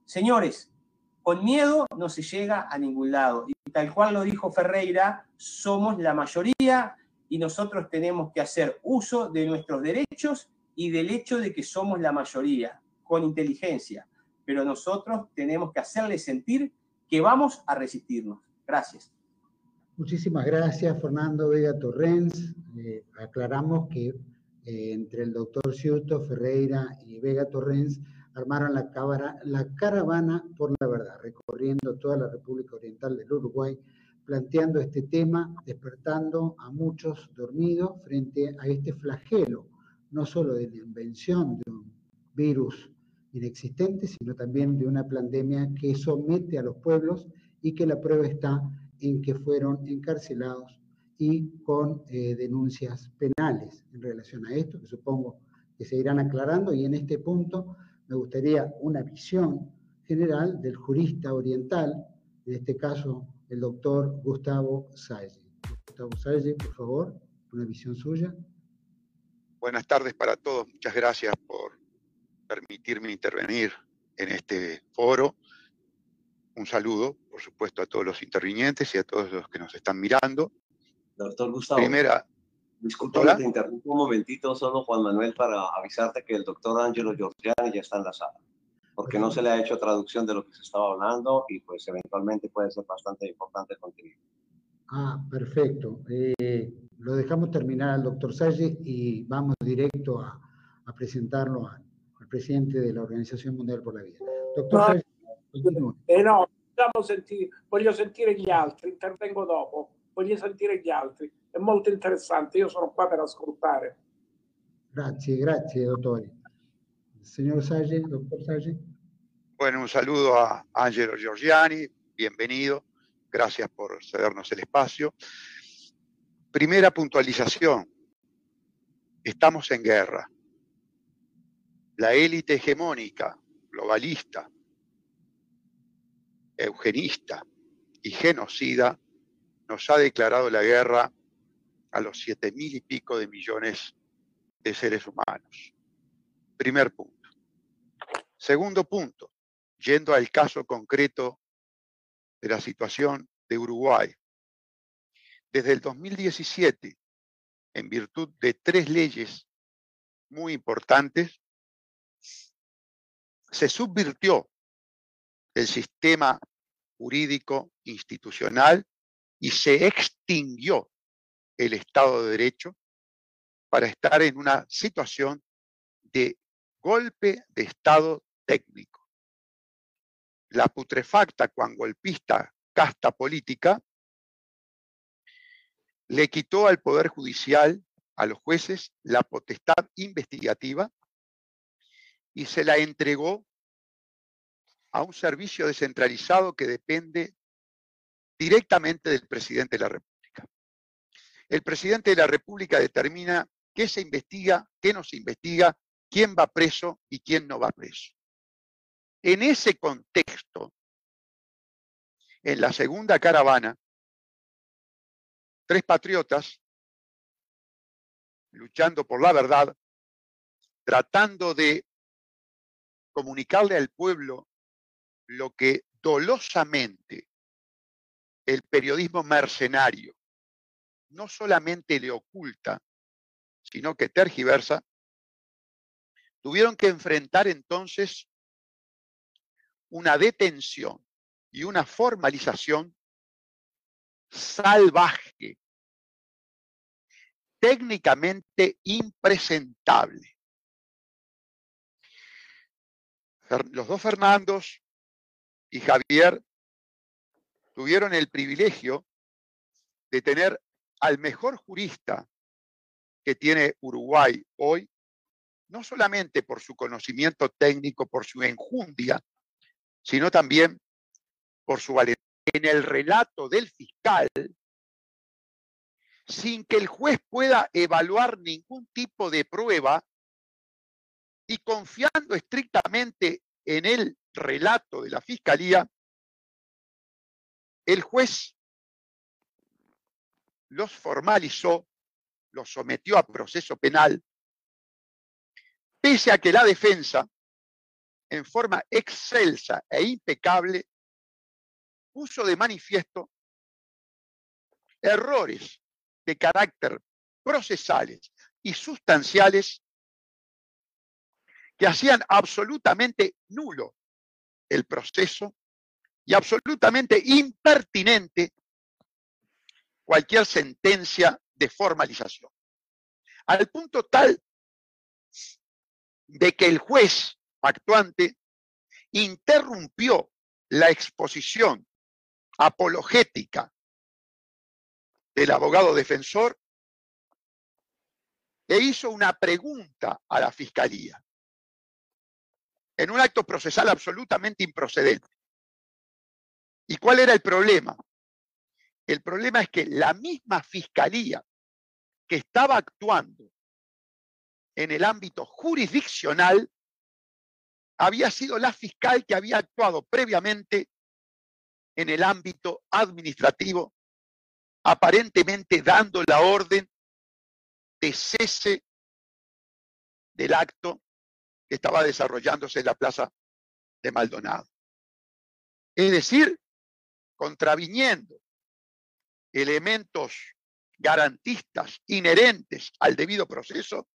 Señores, con miedo no se llega a ningún lado. Y tal cual lo dijo Ferreira, somos la mayoría y nosotros tenemos que hacer uso de nuestros derechos y del hecho de que somos la mayoría, con inteligencia. Pero nosotros tenemos que hacerle sentir que vamos a resistirnos. Gracias. Muchísimas gracias, Fernando Vega Torrens. Eh, aclaramos que eh, entre el doctor Ciuto, Ferreira y Vega Torrens armaron la, la caravana por la verdad, recorriendo toda la República Oriental del Uruguay, planteando este tema, despertando a muchos dormidos frente a este flagelo, no solo de la invención de un virus inexistente, sino también de una pandemia que somete a los pueblos y que la prueba está en que fueron encarcelados y con eh, denuncias penales en relación a esto, que supongo que se irán aclarando, y en este punto me gustaría una visión general del jurista oriental, en este caso el doctor Gustavo Salle. Gustavo Salle, por favor, una visión suya. Buenas tardes para todos, muchas gracias por permitirme intervenir en este foro. Un saludo, por supuesto, a todos los intervinientes y a todos los que nos están mirando. Doctor Gustavo. Primera, Disculpa, te interrumpo un momentito, solo Juan Manuel, para avisarte que el doctor Ángelo Giorgiani ya está en la sala. porque no se le ha hecho traducción de lo que se estaba hablando y pues eventualmente puede ser bastante importante el contenido. Ah, perfecto. Eh, lo dejamos terminar al doctor Salle y vamos directo a, a presentarlo al, presidente de la Organización Mundial por la Vida. Doctor no, Salle, eh no, sentire, voglio sentire gli altri, intervengo dopo, voglio sentire gli altri. È molto interessante, io sono qua per ascoltare. Grazie, grazie, dottore. Señor Salle, doctor Salle. Bueno, un saludo a Angelo Giorgiani, bienvenido, gracias por cedernos el espacio. Primera puntualización, estamos en guerra. La élite hegemónica, globalista, eugenista y genocida nos ha declarado la guerra a los siete mil y pico de millones de seres humanos. Primer punto. Segundo punto, yendo al caso concreto de la situación de Uruguay. Desde el 2017, en virtud de tres leyes muy importantes, se subvirtió el sistema jurídico institucional y se extinguió el Estado de Derecho para estar en una situación de golpe de Estado técnico. La putrefacta, cuan golpista casta política, le quitó al Poder Judicial, a los jueces, la potestad investigativa y se la entregó a un servicio descentralizado que depende directamente del presidente de la República. El presidente de la República determina qué se investiga, qué no se investiga, quién va preso y quién no va preso. En ese contexto, en la segunda caravana, tres patriotas luchando por la verdad, tratando de comunicarle al pueblo lo que dolosamente el periodismo mercenario no solamente le oculta, sino que tergiversa, tuvieron que enfrentar entonces una detención y una formalización salvaje, técnicamente impresentable. Los dos Fernandos y Javier tuvieron el privilegio de tener al mejor jurista que tiene Uruguay hoy, no solamente por su conocimiento técnico, por su enjundia, sino también por su valentía. En el relato del fiscal, sin que el juez pueda evaluar ningún tipo de prueba y confiando estrictamente en el relato de la fiscalía, el juez los formalizó, los sometió a proceso penal, pese a que la defensa, en forma excelsa e impecable, puso de manifiesto errores de carácter procesales y sustanciales que hacían absolutamente nulo el proceso y absolutamente impertinente cualquier sentencia de formalización. Al punto tal de que el juez actuante interrumpió la exposición apologética del abogado defensor e hizo una pregunta a la fiscalía en un acto procesal absolutamente improcedente. ¿Y cuál era el problema? El problema es que la misma fiscalía que estaba actuando en el ámbito jurisdiccional había sido la fiscal que había actuado previamente en el ámbito administrativo, aparentemente dando la orden de cese del acto que estaba desarrollándose en la plaza de Maldonado. Es decir, contraviniendo elementos garantistas inherentes al debido proceso,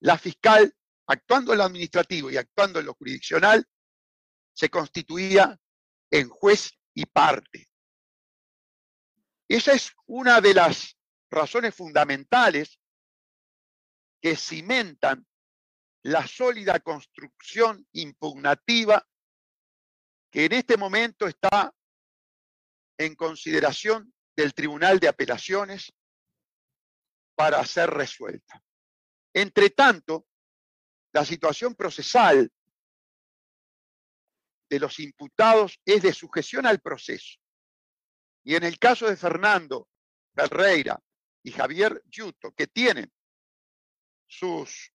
la fiscal, actuando en lo administrativo y actuando en lo jurisdiccional, se constituía en juez y parte. Esa es una de las razones fundamentales que cimentan la sólida construcción impugnativa que en este momento está en consideración del Tribunal de Apelaciones para ser resuelta. Entre tanto, la situación procesal de los imputados es de sujeción al proceso. Y en el caso de Fernando Ferreira y Javier Yuto, que tienen sus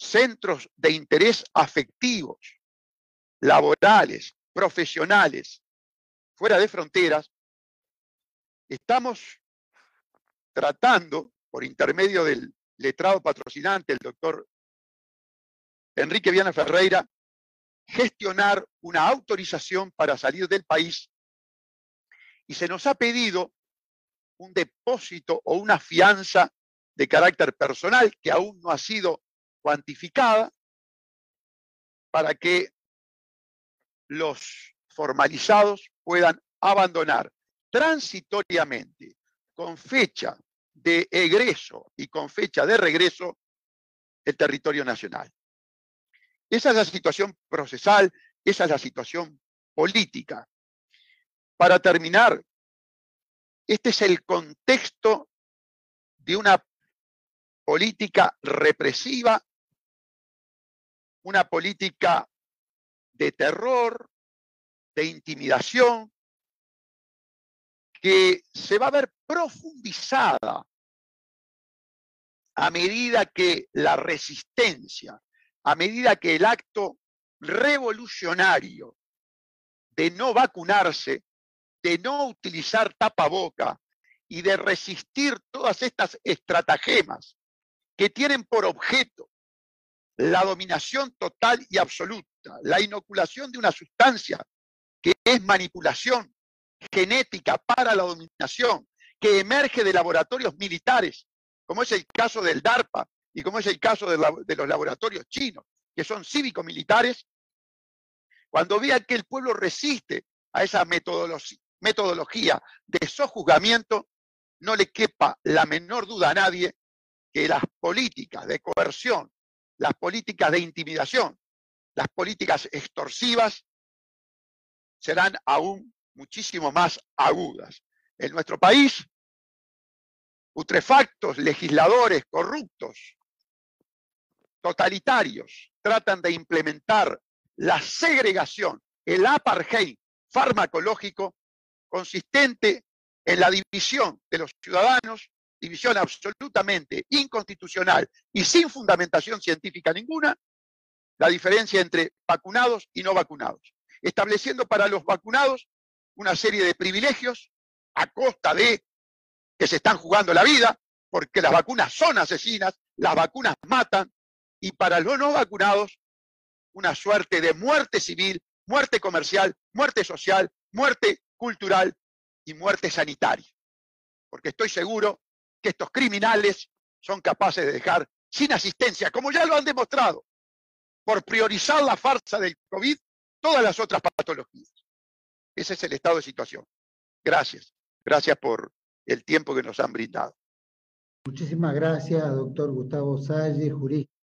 centros de interés afectivos, laborales, profesionales, fuera de fronteras, estamos tratando, por intermedio del letrado patrocinante, el doctor Enrique Viana Ferreira, gestionar una autorización para salir del país y se nos ha pedido un depósito o una fianza de carácter personal que aún no ha sido cuantificada para que los formalizados puedan abandonar transitoriamente con fecha de egreso y con fecha de regreso el territorio nacional. Esa es la situación procesal, esa es la situación política. Para terminar, este es el contexto de una política represiva, una política de terror, de intimidación, que se va a ver profundizada a medida que la resistencia, a medida que el acto revolucionario de no vacunarse, de no utilizar tapaboca y de resistir todas estas estratagemas que tienen por objeto la dominación total y absoluta, la inoculación de una sustancia que es manipulación genética para la dominación, que emerge de laboratorios militares, como es el caso del DARPA y como es el caso de, los laboratorios chinos, que son cívico-militares, cuando vean que el pueblo resiste a esa metodología de sojuzgamiento, no le quepa la menor duda a nadie que las políticas de coerción, las políticas de intimidación, las políticas extorsivas serán aún muchísimo más agudas. En nuestro país, putrefactos, legisladores corruptos, totalitarios, tratan de implementar la segregación, el apartheid farmacológico consistente en la división de los ciudadanos, división absolutamente inconstitucional y sin fundamentación científica ninguna, la diferencia entre vacunados y no vacunados, estableciendo para los vacunados una serie de privilegios a costa de que se están jugando la vida, porque las vacunas son asesinas, las vacunas matan, y para los no vacunados, una suerte de muerte civil, muerte comercial, muerte social, muerte cultural y muerte sanitaria. Porque estoy seguro que estos criminales son capaces de dejar sin asistencia, como ya lo han demostrado, por priorizar la farsa del COVID, todas las otras patologías. Ese es el estado de situación. Gracias. Gracias por el tiempo que nos han brindado. Muchísimas gracias, doctor Gustavo Salle, jurista.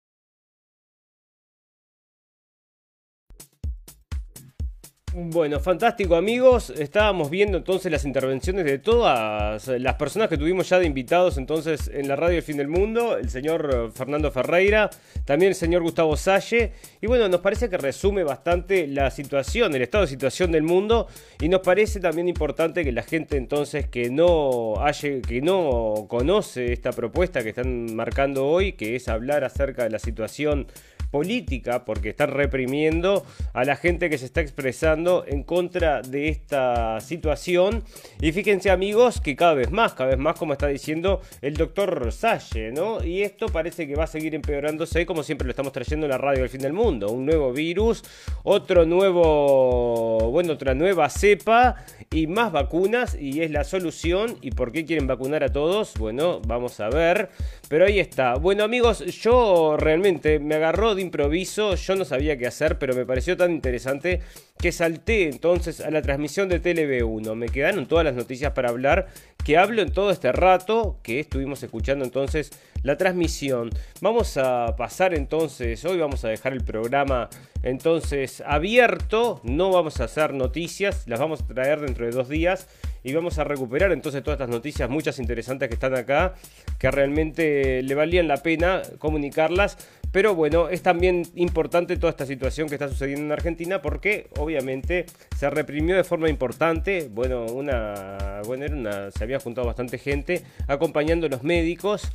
Bueno, fantástico amigos. Estábamos viendo entonces las intervenciones de todas las personas que tuvimos ya de invitados entonces en la radio El Fin del Mundo. El señor Fernando Ferreira, también el señor Gustavo Salle. Y bueno, nos parece que resume bastante la situación, el estado de situación del mundo. Y nos parece también importante que la gente entonces que no, haya, que no conoce esta propuesta que están marcando hoy, que es hablar acerca de la situación política, porque están reprimiendo a la gente que se está expresando en contra de esta situación. Y fíjense amigos que cada vez más, cada vez más, como está diciendo el doctor Salle, ¿no? Y esto parece que va a seguir empeorándose, como siempre lo estamos trayendo en la radio del fin del mundo. Un nuevo virus, otro nuevo, bueno, otra nueva cepa y más vacunas y es la solución. ¿Y por qué quieren vacunar a todos? Bueno, vamos a ver. Pero ahí está. Bueno amigos, yo realmente me agarró de improviso, yo no sabía qué hacer, pero me pareció tan interesante que salté entonces a la transmisión de TLB1. Me quedaron todas las noticias para hablar, que hablo en todo este rato que estuvimos escuchando entonces la transmisión. Vamos a pasar entonces, hoy vamos a dejar el programa entonces abierto, no vamos a hacer noticias, las vamos a traer dentro de dos días y vamos a recuperar entonces todas estas noticias, muchas interesantes que están acá, que realmente le valían la pena comunicarlas. Pero bueno, es también importante toda esta situación que está sucediendo en Argentina porque obviamente se reprimió de forma importante. Bueno, una, bueno, se había juntado bastante gente acompañando a los médicos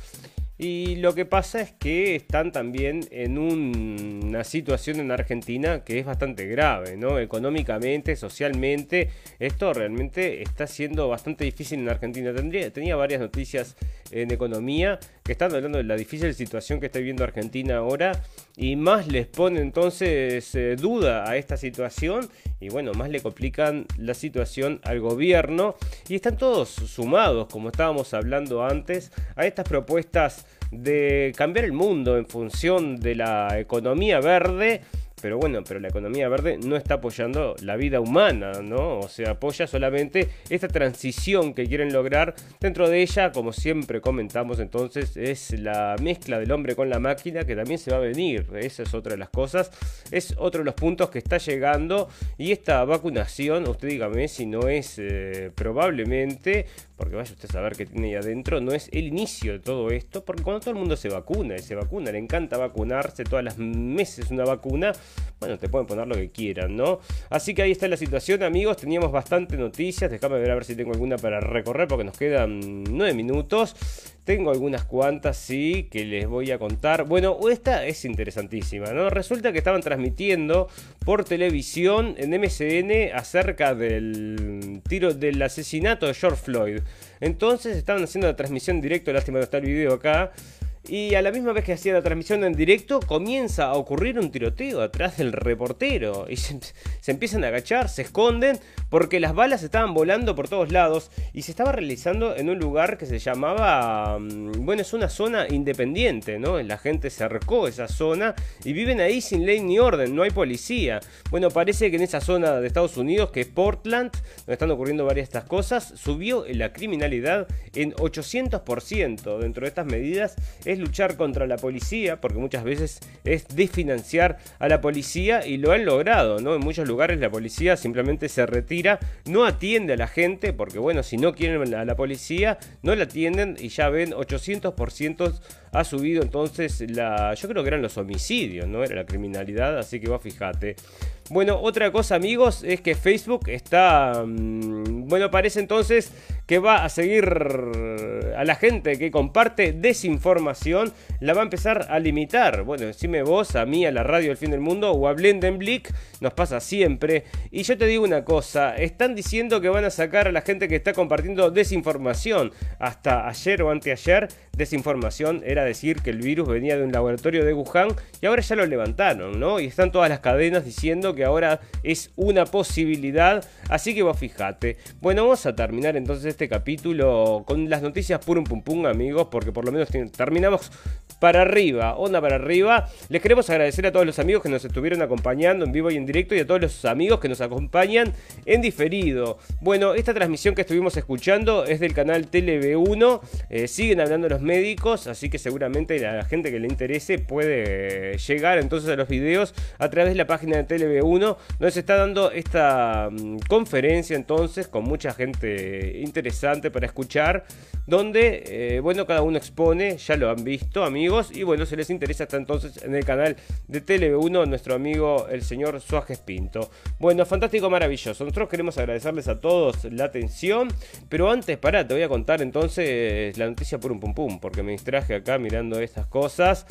y lo que pasa es que están también en una situación en Argentina que es bastante grave, ¿no? Económicamente, socialmente, esto realmente está siendo bastante difícil en Argentina. Tenía varias noticias en economía que están hablando de la difícil situación que está viviendo Argentina ahora y más les pone entonces eh, duda a esta situación y bueno, más le complican la situación al gobierno y están todos sumados, como estábamos hablando antes, a estas propuestas de cambiar el mundo en función de la economía verde pero bueno, pero la economía verde no está apoyando la vida humana, ¿no? O sea, apoya solamente esta transición que quieren lograr. Dentro de ella, como siempre comentamos entonces, es la mezcla del hombre con la máquina que también se va a venir. Esa es otra de las cosas. Es otro de los puntos que está llegando. Y esta vacunación, usted dígame si no es eh, probablemente porque vaya usted a saber qué tiene ahí adentro, no es el inicio de todo esto, porque cuando todo el mundo se vacuna y se vacuna, le encanta vacunarse todas las meses una vacuna, bueno, te pueden poner lo que quieran, ¿no? Así que ahí está la situación, amigos, teníamos bastante noticias, déjame ver a ver si tengo alguna para recorrer, porque nos quedan nueve minutos. Tengo algunas cuantas, sí, que les voy a contar. Bueno, esta es interesantísima, ¿no? Resulta que estaban transmitiendo por televisión en MCN acerca del tiro del asesinato de George Floyd. Entonces estaban haciendo la transmisión directa, lástima no está el video acá. Y a la misma vez que hacía la transmisión en directo, comienza a ocurrir un tiroteo atrás del reportero. Y se, empiezan a agachar, se esconden, porque las balas estaban volando por todos lados. Y se estaba realizando en un lugar que se llamaba. Mm, bueno, es una zona independiente, ¿no? La gente se arcó esa zona y viven ahí sin ley ni orden, no hay policía. Bueno, parece que en esa zona de Estados Unidos, que es Portland, donde están ocurriendo varias de estas cosas, subió la criminalidad en 800%. Dentro de estas medidas es luchar contra la policía, porque muchas veces es desfinanciar a la policía y lo han logrado, ¿no? En muchos lugares la policía simplemente se retira, no atiende a la gente, porque bueno, si no quieren a la policía, no la atienden y ya ven 800% ha subido entonces la, yo creo que eran los homicidios, ¿no? Era la criminalidad, así que va, fíjate. Bueno, otra cosa amigos es que Facebook está, mm, bueno, parece entonces que va a seguir a la gente que comparte desinformación, la va a empezar a limitar. Bueno, decime vos, a mí, a la radio del fin del mundo o a Blendenblick, nos pasa siempre. Y yo te digo una cosa, están diciendo que van a sacar a la gente que está compartiendo desinformación. Hasta ayer o anteayer, desinformación era decir que el virus venía de un laboratorio de Wuhan y ahora ya lo levantaron, ¿no? Y están todas las cadenas diciendo que ahora es una posibilidad. Así que vos fijate. Bueno, vamos a terminar entonces este capítulo con las noticias purum pum pum, amigos, porque por lo menos terminamos para arriba, onda para arriba. Les queremos agradecer a todos los amigos que nos estuvieron acompañando en vivo y en directo y a todos los amigos que nos acompañan en diferido. Bueno, esta transmisión que estuvimos escuchando es del canal TLB1. Eh, siguen hablando los médicos, así que seguramente la gente que le interese puede llegar entonces a los videos a través de la página de TLB1, donde se está dando esta mm, conferencia entonces con mucha gente interesante para escuchar, donde, eh, bueno, cada uno expone, ya lo han visto amigos, y bueno, si les interesa está entonces en el canal de TLB1 nuestro amigo el señor Suárez Pinto. Bueno, fantástico, maravilloso. Nosotros queremos agradecerles a todos la atención, pero antes, para, te voy a contar entonces la noticia por un pum pum, porque me distraje acá mirando estas cosas.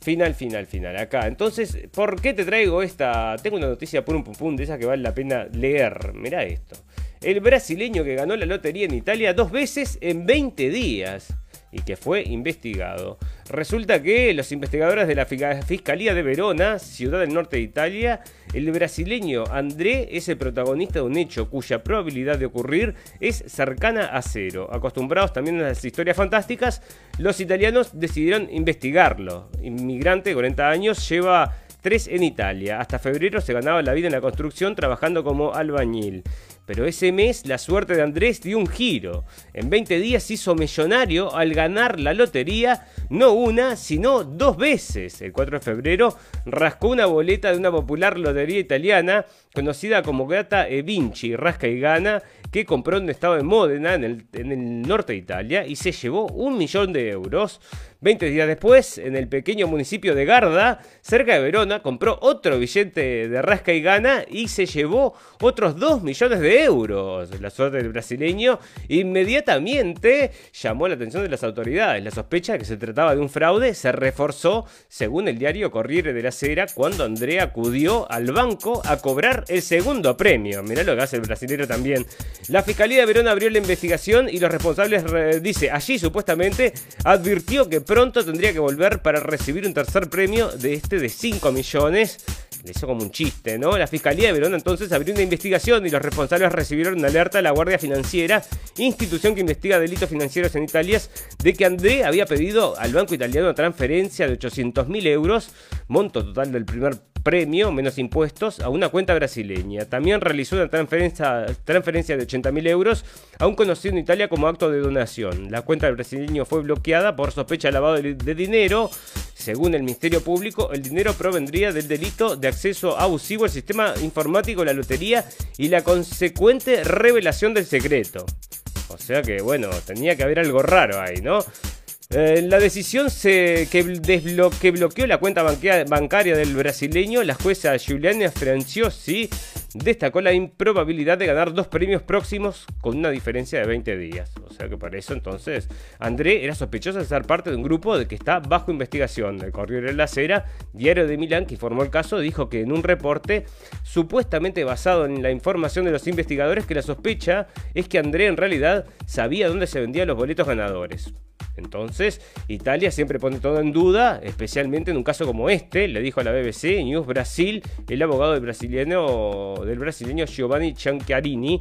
Final, final, final. Acá. Entonces, ¿por qué te traigo esta? Tengo una noticia por un pum pum de esa que vale la pena leer. Mirá esto el brasileño que ganó la lotería en Italia dos veces en 20 días. Y que fue investigado. Resulta que los investigadores de la Fiscalía de Verona, ciudad del norte de Italia, el brasileño André es el protagonista de un hecho cuya probabilidad de ocurrir es cercana a cero. Acostumbrados también a las historias fantásticas, los italianos decidieron investigarlo. Inmigrante de 40 años lleva tres en Italia. Hasta febrero se ganaba la vida en la construcción trabajando como albañil. Pero ese mes la suerte de Andrés dio un giro. En 20 días se hizo millonario al ganar la lotería, no una, sino dos veces. El 4 de febrero rascó una boleta de una popular lotería italiana conocida como Gata e Vinci, rasca y gana, que compró en estado de Módena, en el, en el norte de Italia, y se llevó un millón de euros. 20 días después, en el pequeño municipio de Garda, cerca de Verona, compró otro billete de rasca y gana y se llevó otros 2 millones de euros. La suerte del brasileño inmediatamente llamó la atención de las autoridades. La sospecha de que se trataba de un fraude se reforzó, según el diario Corriere de la Sera, cuando Andrea acudió al banco a cobrar el segundo premio. Mirá lo que hace el brasileño también. La Fiscalía de Verona abrió la investigación y los responsables, dice, allí supuestamente advirtió que pronto tendría que volver para recibir un tercer premio de este de 5 millones. Le hizo como un chiste, ¿no? La Fiscalía de Verona entonces abrió una investigación y los responsables recibieron una alerta de la Guardia Financiera, institución que investiga delitos financieros en Italia, de que André había pedido al banco italiano transferencia de 800 mil euros, monto total del primer premio, menos impuestos, a una cuenta brasileña. También realizó una transferencia, transferencia de 80.000 euros a conocido en Italia como acto de donación. La cuenta del brasileño fue bloqueada por sospecha de lavado de, dinero. Según el Ministerio Público, el dinero provendría del delito de acceso abusivo al sistema informático de la lotería y la consecuente revelación del secreto. O sea que, bueno, tenía que haber algo raro ahí, ¿no? Eh, la decisión que, bloqueó la cuenta bancaria del brasileño, la jueza Giuliana Franciosi destacó la improbabilidad de ganar dos premios próximos con una diferencia de 20 días. O sea que para eso entonces André era sospechoso de ser parte de un grupo de que está bajo investigación. El Corriere de la Sera, diario de Milán que informó el caso, dijo que en un reporte supuestamente basado en la información de los investigadores que la sospecha es que André en realidad sabía dónde se vendían los boletos ganadores. Entonces, Italia siempre pone todo en duda, especialmente en un caso como este, le dijo a la BBC News Brasil el abogado del brasileño, del brasileño Giovanni Ciancarini.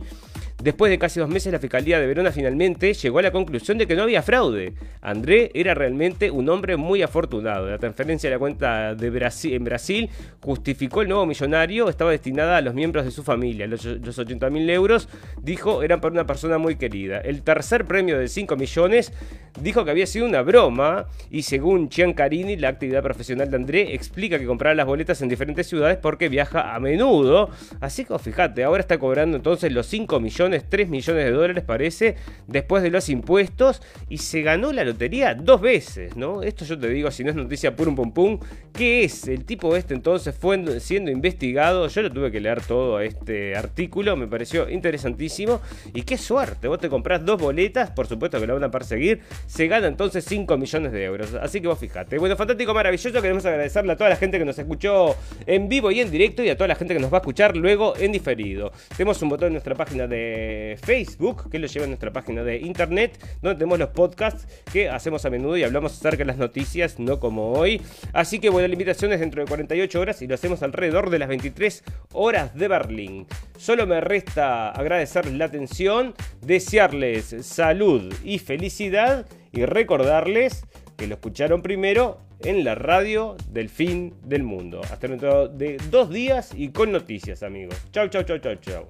Después de casi dos meses, la Fiscalía de Verona finalmente llegó a la conclusión de que no había fraude. André era realmente un hombre muy afortunado. La transferencia de la cuenta de Brasil, en Brasil justificó el nuevo millonario, estaba destinada a los miembros de su familia. Los, los 80 mil euros, dijo, eran para una persona muy querida. El tercer premio de 5 millones dijo que había sido una broma y según Carini, la actividad profesional de André explica que compraba las boletas en diferentes ciudades porque viaja a menudo. Así que fíjate, ahora está cobrando entonces los 5 millones 3 millones de dólares parece, después de los impuestos, y se ganó la lotería dos veces, ¿no? Esto yo te digo, si no es noticia pum pum pum, ¿qué es? El tipo este entonces fue siendo investigado, yo lo tuve que leer todo este artículo, me pareció interesantísimo, y qué suerte, vos te comprás dos boletas, por supuesto que lo van a perseguir, se gana entonces 5 millones de euros, así que vos fijate. Bueno, fantástico, maravilloso, queremos agradecerle a toda la gente que nos escuchó en vivo y en directo y a toda la gente que nos va a escuchar luego en diferido. Tenemos un botón en nuestra página de Facebook, que lo lleva a nuestra página de internet, donde tenemos los podcasts que hacemos a menudo y hablamos acerca de las noticias, no como hoy. Así que bueno, la invitación es dentro de 48 horas y lo hacemos alrededor de las 23 horas de Berlín. Solo me resta agradecerles la atención, desearles salud y felicidad y recordarles que lo escucharon primero en la radio del fin del mundo. Hasta dentro de dos días y con noticias, amigos. Chau, chau, chau, chau, chau.